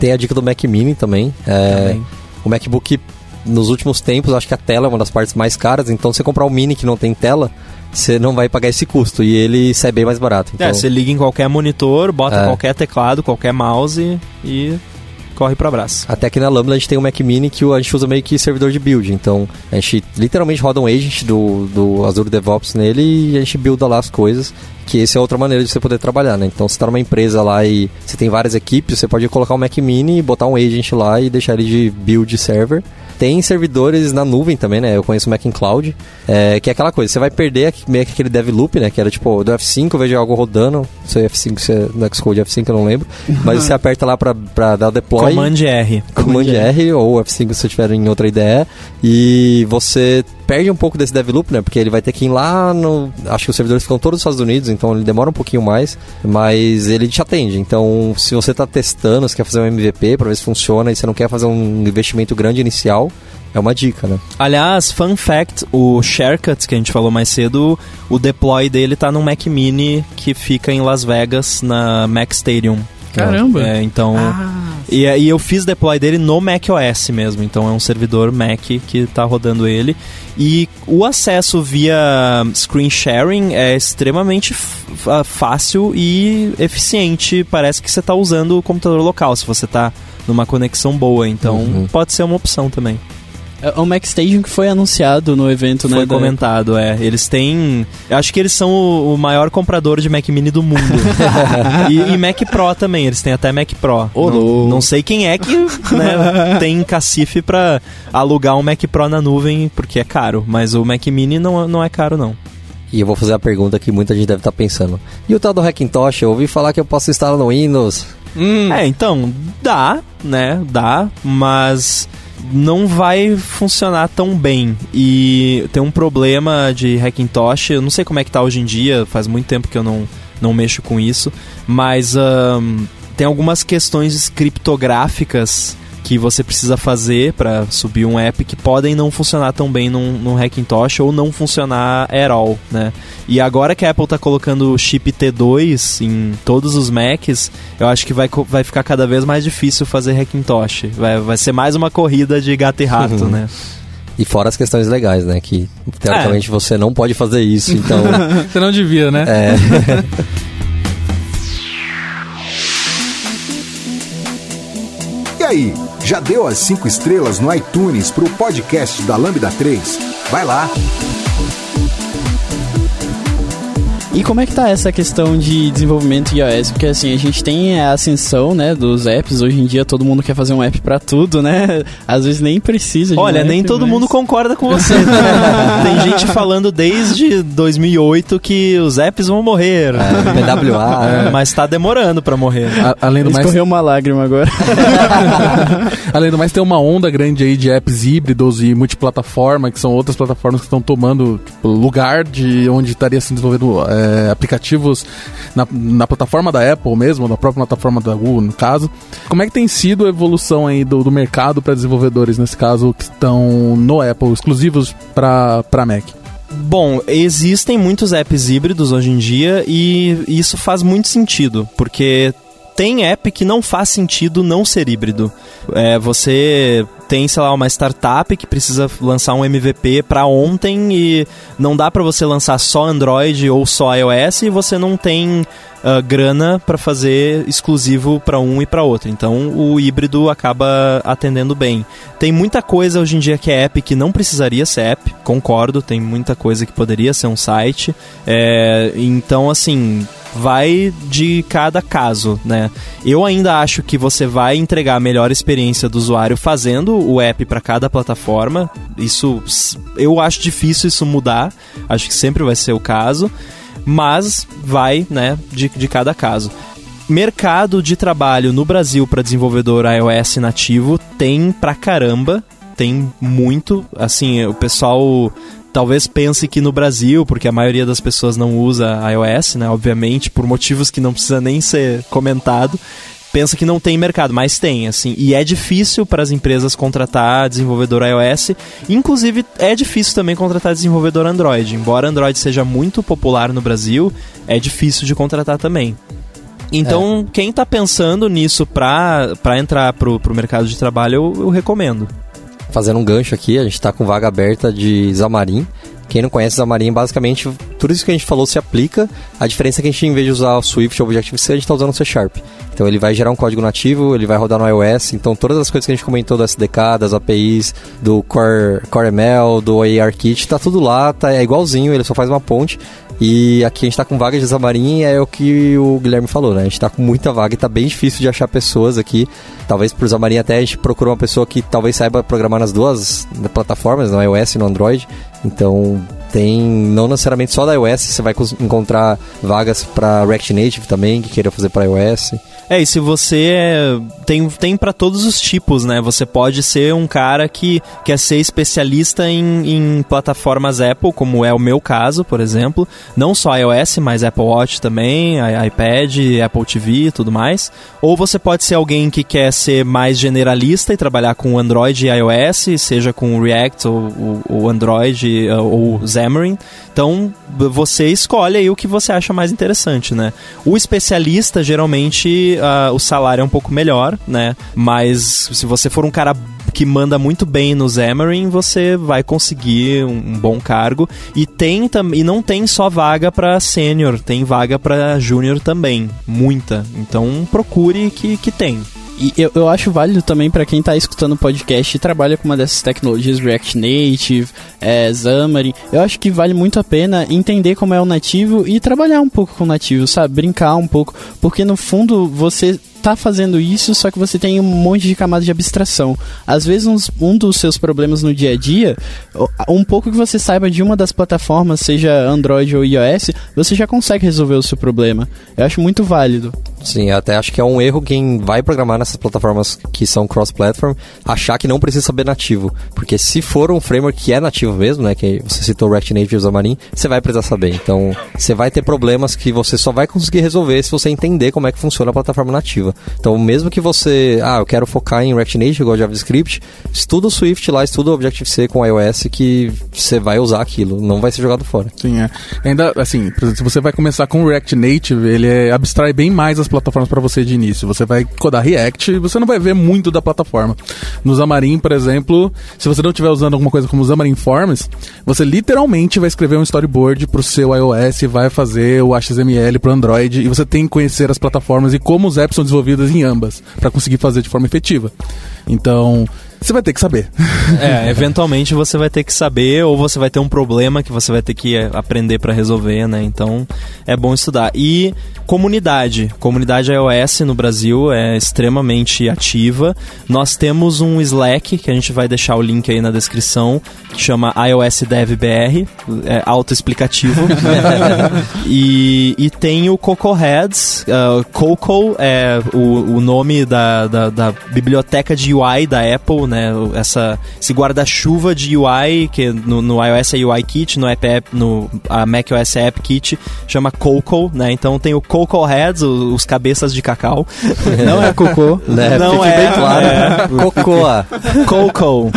Tem a dica do Mac Mini também. É, Também. o MacBook, nos últimos tempos, acho que a tela é uma das partes mais caras. Então, se você comprar um Mini que não tem tela, você não vai pagar esse custo. E ele sai bem mais barato. Então, É, você liga em qualquer monitor, bota É. qualquer teclado, qualquer mouse e corre pro abraço. Até aqui na Lambda a gente tem um Mac Mini que a gente usa meio que servidor de build. Então a gente literalmente roda um agent do, do Azure DevOps nele e a gente builda lá as coisas. Que essa é outra maneira de você poder trabalhar, né? Então você tá numa empresa lá e você tem várias equipes, você pode colocar um Mac Mini, botar um agent lá e deixar ele de build server. Tem servidores na nuvem também, né? Eu conheço o Mac in Cloud, é, que é aquela coisa, você vai perder meio que aquele dev loop, né? Que era tipo, do F5 eu vejo algo rodando, não sei F5 se é no Xcode F5 eu não lembro, mas você aperta lá pra, pra dar o deploy. Command R. Command R ou F5 se você tiver em outra IDE e você perde um pouco desse dev loop, né? Porque ele vai ter que ir lá no... Acho que os servidores ficam todos nos Estados Unidos, então ele demora um pouquinho mais, mas ele te atende. Então, se você tá testando, você quer fazer um MVP pra ver se funciona e você não quer fazer um investimento grande inicial, é uma dica, né? Aliás, fun fact, o Sharecut que a gente falou mais cedo, o deploy dele tá num Mac Mini que fica em Las Vegas, na Mac Stadium. Caramba! É, então... Ah, E aí eu fiz deploy dele no Mac OS mesmo, então é um servidor Mac que tá rodando ele. E o acesso via screen sharing é extremamente f- fácil e eficiente. Parece que você tá usando o computador local, se você tá numa conexão boa, então Uhum. pode ser uma opção também. É o Mac Station que foi anunciado no evento, né? Foi da- comentado, é. Eles têm. Eu acho que eles são o, o maior comprador de Mac Mini do mundo. e, e Mac Pro também, eles têm até Mac Pro. Ô, não, não sei quem é que né, tem cacife pra alugar um Mac Pro na nuvem, porque é caro. Mas o Mac Mini não, não é caro, não. E eu vou fazer a pergunta que muita gente deve estar pensando. E o tal do Hackintosh? Eu ouvi falar que eu posso instalar no Windows. Hum, É, então, dá, né? Dá, mas não vai funcionar tão bem. E tem um problema de Hackintosh, eu não sei como é que tá hoje em dia, faz muito tempo que eu não, não mexo com isso, mas ahn, tem algumas questões criptográficas que você precisa fazer para subir um app que podem não funcionar tão bem num, num Hackintosh ou não funcionar at all, né? E agora que a Apple tá colocando o chip T2 em todos os Macs, eu acho que vai, vai ficar cada vez mais difícil fazer Hackintosh. Vai, vai ser mais uma corrida de gato e rato, Uhum. né? E fora as questões legais, né? Que teoricamente você não pode fazer isso, então. Você não devia, né? é. E aí, já deu as 5 estrelas no iTunes pro podcast da Lambda 3? Vai lá! E como é que tá essa questão de desenvolvimento iOS? Porque assim, a gente tem a ascensão, né, dos apps. Hoje em dia todo mundo quer fazer um app pra tudo, né? Às vezes nem precisa de Olha, um nem app, todo mas- mundo concorda com você. né? Tem gente falando desde 2008 que os apps vão morrer. PWA. Mas tá demorando pra morrer. A- além do mais, Escorreu uma lágrima agora. além do mais, tem uma onda grande aí de apps híbridos e multiplataforma, que são outras plataformas que estão tomando tipo, lugar de onde estaria sendo desenvolvido é, aplicativos na, na plataforma da Apple mesmo, na própria plataforma da Google, no caso. Como é que tem sido a evolução aí do, do mercado para desenvolvedores, nesse caso, que estão no Apple, exclusivos para Mac? Bom, existem muitos apps híbridos hoje em dia e isso faz muito sentido, porque tem app que não faz sentido não ser híbrido. É, você tem, sei lá, uma startup que precisa lançar um MVP para ontem e não dá para você lançar só Android ou só iOS e você não tem ah, grana para fazer exclusivo para um e para outro. Então o híbrido acaba atendendo bem. Tem muita coisa hoje em dia que é app que não precisaria ser app, concordo. Tem muita coisa que poderia ser um site. É, então, assim, vai de cada caso, né? Eu ainda acho que você vai entregar a melhor experiência do usuário fazendo o app para cada plataforma. Isso eu acho difícil isso mudar. Acho que sempre vai ser o caso, mas vai, né, de, de cada caso. Mercado de trabalho no Brasil para desenvolvedor iOS nativo tem pra caramba, tem muito. Assim, o pessoal talvez pense que no Brasil, porque a maioria das pessoas não usa iOS, né? Obviamente, por motivos que não precisa nem ser comentado. Pensa que não tem mercado, mas tem, assim. E é difícil para as empresas contratar desenvolvedor iOS. Inclusive, é difícil também contratar desenvolvedor Android. Embora Android seja muito popular no Brasil, é difícil de contratar também. Então, quem tá pensando nisso pra entrar pro, pro mercado de trabalho, eu, eu recomendo. Fazendo um gancho aqui, a gente tá com vaga aberta de Xamarin. Quem não conhece Xamarin, basicamente, tudo isso que a gente falou se aplica. A diferença é que a gente, em vez de usar o Swift ou Objective-C, a gente está usando o C Sharp. Então ele vai gerar um código nativo, ele vai rodar no iOS. Então todas as coisas que a gente comentou do SDK, das APIs, do Core, Core ML, do ARKit, tá tudo lá, tá, é igualzinho, ele só faz uma ponte. E aqui a gente tá com vaga de Xamarin, é o que o Guilherme falou, né? A gente tá com muita vaga e tá bem difícil de achar pessoas aqui. Talvez pro Xamarin até a gente procurou uma pessoa que talvez saiba programar nas duas plataformas, no iOS e no Android. Então tem não necessariamente só da iOS, você vai encontrar vagas para React Native também, que queira fazer para iOS. É, e se você é- tem, tem para todos os tipos, né? Você pode ser um cara que quer ser especialista em, em plataformas Apple, como é o meu caso, por exemplo. Não só iOS, mas Apple Watch também, iPad, Apple TV tudo mais. Ou você pode ser alguém que quer ser mais generalista e trabalhar com Android e iOS, seja com React ou, ou- Android uh, ou Xamarin. Então, você escolhe aí o que você acha mais interessante, né? O especialista, geralmente, ah, o salário é um pouco melhor, né? Mas se você for um cara que manda muito bem no Xamarin, você vai conseguir um, um bom cargo. E tem e não tem só vaga para sênior, tem vaga para júnior também, muita. Então, procure que, que tem. E eu, eu acho válido também pra quem tá escutando o podcast e trabalha com uma dessas tecnologias React Native, é, Xamarin. Eu acho que vale muito a pena entender como é o nativo e trabalhar um pouco com o nativo, sabe? Brincar um pouco. Porque no fundo você tá fazendo isso, só que você tem um monte de camadas de abstração. Às vezes uns- um dos seus problemas no dia a dia, um pouco que você saiba de uma das plataformas, seja Android ou iOS, você já consegue resolver o seu problema. Eu acho muito válido. Sim, até acho que é um erro quem vai programar nessas plataformas que são cross-platform achar que não precisa saber nativo. Porque se for um framework que é nativo mesmo, né, que você citou React Native e Xamarin, você vai precisar saber. Então, você vai ter problemas que você só vai conseguir resolver se você entender como é que funciona a plataforma nativa. Então, mesmo que você, ah, eu quero focar em React Native igual JavaScript, estuda o Swift lá, estuda o Objective-C com iOS que você vai usar aquilo, não vai ser jogado fora. Sim, é. Ainda, assim, se você vai começar com o React Native, ele é, abstrai bem mais as plataformas para você de início. Você vai codar React e você não vai ver muito da plataforma. No Xamarin, por exemplo, se você não estiver usando alguma coisa como Xamarin Forms, você literalmente vai escrever um storyboard pro seu iOS, vai fazer o HTML pro Android e você tem que conhecer as plataformas e como os apps são desenvolvidos em ambas para conseguir fazer de forma efetiva. Então, você vai ter que saber. É, eventualmente você vai ter que saber ou você vai ter um problema que você vai ter que é, aprender para resolver, né? Então é bom estudar. E comunidade. Comunidade iOS no Brasil é extremamente ativa. Nós temos um Slack, que a gente vai deixar o link aí na descrição, que chama iOS Dev BR, é autoexplicativo. e, e tem o Coco Heads. Uh, Coco é o, o nome da, da, da biblioteca de UI da Apple, né? Essa, esse guarda-chuva de UI, que no, no, iOS é UI Kit, no, app, no a macOS é App Kit, chama Coco, né? Então tem o Coco Heads, os, os cabeças de cacau. Não é cocô. Né? Não Fique é, bem claro. é. Cocoa. Coco.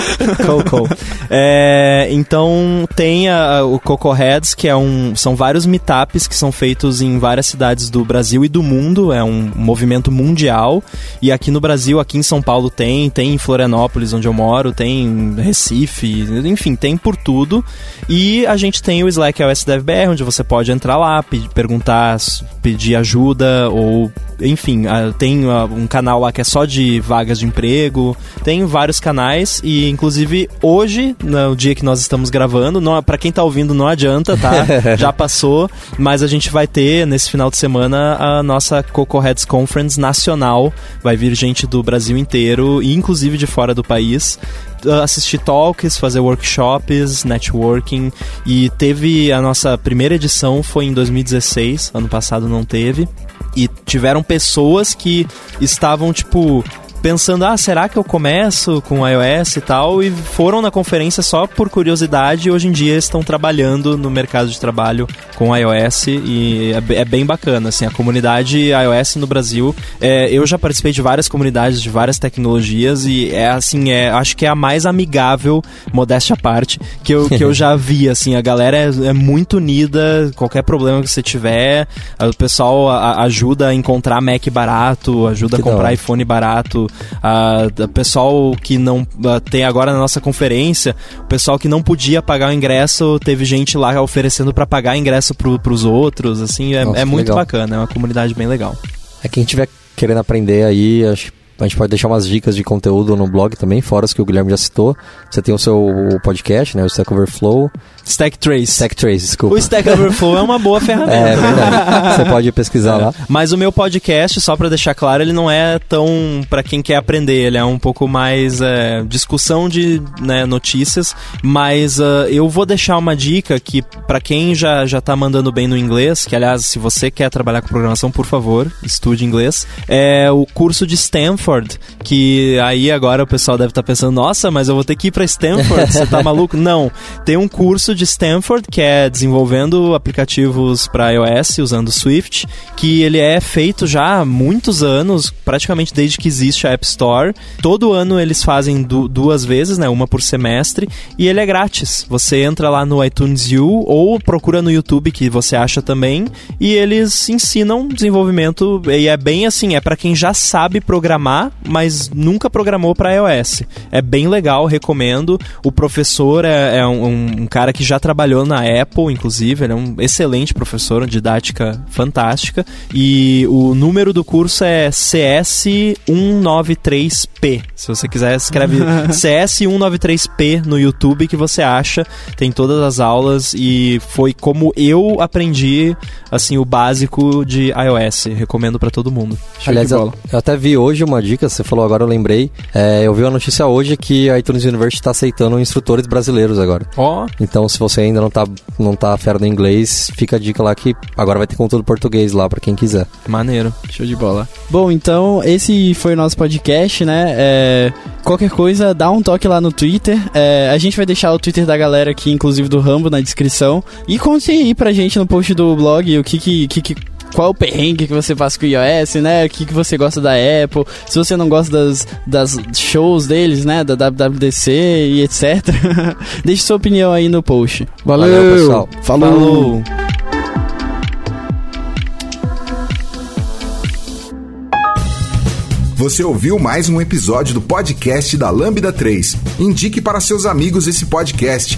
Coco. É, então tem a- o Coco Heads, que é um, são vários meetups que são feitos em várias cidades do Brasil e do mundo. É um movimento mundial. E aqui no Brasil, aqui em São Paulo tem, tem em Florianópolis, onde eu moro, tem em Recife, enfim, tem por tudo. E a gente tem o Slack iOS DevBR, onde você pode entrar lá, pedir, perguntar, pedir ajuda ou enfim, tem um canal lá que é só de vagas de emprego, tem vários canais e inclusive hoje, no dia que nós estamos gravando, não, para quem tá ouvindo não adianta, tá? Já passou, mas a gente vai ter nesse final de semana a nossa Coco Heads Conference nacional, vai vir gente do Brasil inteiro inclusive de fora do país uh, assistir talks, fazer workshops, networking e teve a nossa primeira edição foi em 2016, ano passado não teve. E tiveram pessoas que estavam tipo pensando, ah, será que eu começo com iOS e tal? E foram na conferência só por curiosidade e hoje em dia estão trabalhando no mercado de trabalho com iOS e é, é bem bacana, assim, a comunidade iOS no Brasil, é, eu já participei de várias comunidades, de várias tecnologias e é assim, é, acho que é a mais amigável, modéstia à parte, que eu, que eu já vi, assim, a galera é, é muito unida, qualquer problema que você tiver, o pessoal a- ajuda a encontrar Mac barato, ajuda Que a comprar iPhone barato, a, a pessoal que não tem agora na nossa conferência, o pessoal que não podia pagar o ingresso, teve gente lá oferecendo para pagar ingresso pro, pros outros, assim, é, Nossa, é que muito legal. bacana, é uma comunidade bem legal. É quem tiver querendo aprender aí, acho a gente pode deixar umas dicas de conteúdo no blog também, fora os que o Guilherme já citou. Você tem o seu podcast, né? O Stack Overflow. Stack Trace. Stack Trace, desculpa. O Stack Overflow é uma boa ferramenta. É verdade. Você pode pesquisar lá. Mas o meu podcast, só pra deixar claro, ele não é tão pra quem quer aprender. Ele é um pouco mais é, discussão de né, notícias. Mas ah, eu vou deixar uma dica que pra quem já, já tá mandando bem no inglês, que aliás, se você quer trabalhar com programação, por favor, estude inglês. É o curso de Stanford, que aí agora o pessoal deve estar pensando, nossa, mas eu vou ter que ir pra Stanford, você tá maluco? Não. Tem um curso de Stanford que é desenvolvendo aplicativos para iOS usando Swift, que ele é feito já há muitos anos, praticamente desde que existe a App Store. Todo ano eles fazem du- duas vezes, né, uma por semestre, e ele é grátis. Você entra lá no iTunes U ou procura no YouTube que você acha também, e eles ensinam desenvolvimento e é bem assim, é para quem já sabe programar, mas nunca programou para iOS. É bem legal, recomendo. O professor é, é um, um cara que já trabalhou na Apple, inclusive, ele é um excelente professor, uma didática fantástica. E o número do curso é CS193P. Se você quiser, escreve CS193P no YouTube que você acha. Tem todas as aulas e foi como eu aprendi assim o básico de iOS. Recomendo para todo mundo. Show Aliás, eu, bola. eu até vi hoje uma dica, você falou agora, eu lembrei. É, eu vi uma notícia hoje que a iTunes University está aceitando instrutores brasileiros agora. Ó, Então, se você ainda não tá, não tá fera no inglês, fica a dica lá que agora vai ter conteúdo português lá pra quem quiser. maneiro. Show de bola. Bom, então esse foi o nosso podcast, né? É, qualquer coisa, dá um toque lá no Twitter. É, a gente vai deixar o Twitter da galera aqui, inclusive do Rambo, na descrição. E conte aí pra gente no post do blog o que que. que, que qual o perrengue que você passa com o iOS, né? O que, que você gosta da Apple. Se você não gosta das, das shows deles, né? Da WWDC e etc. Deixe sua opinião aí no post. Valeu, Valeu, pessoal. Falou. Falou. Você ouviu mais um episódio do podcast da Lambda 3. Indique para seus amigos esse podcast.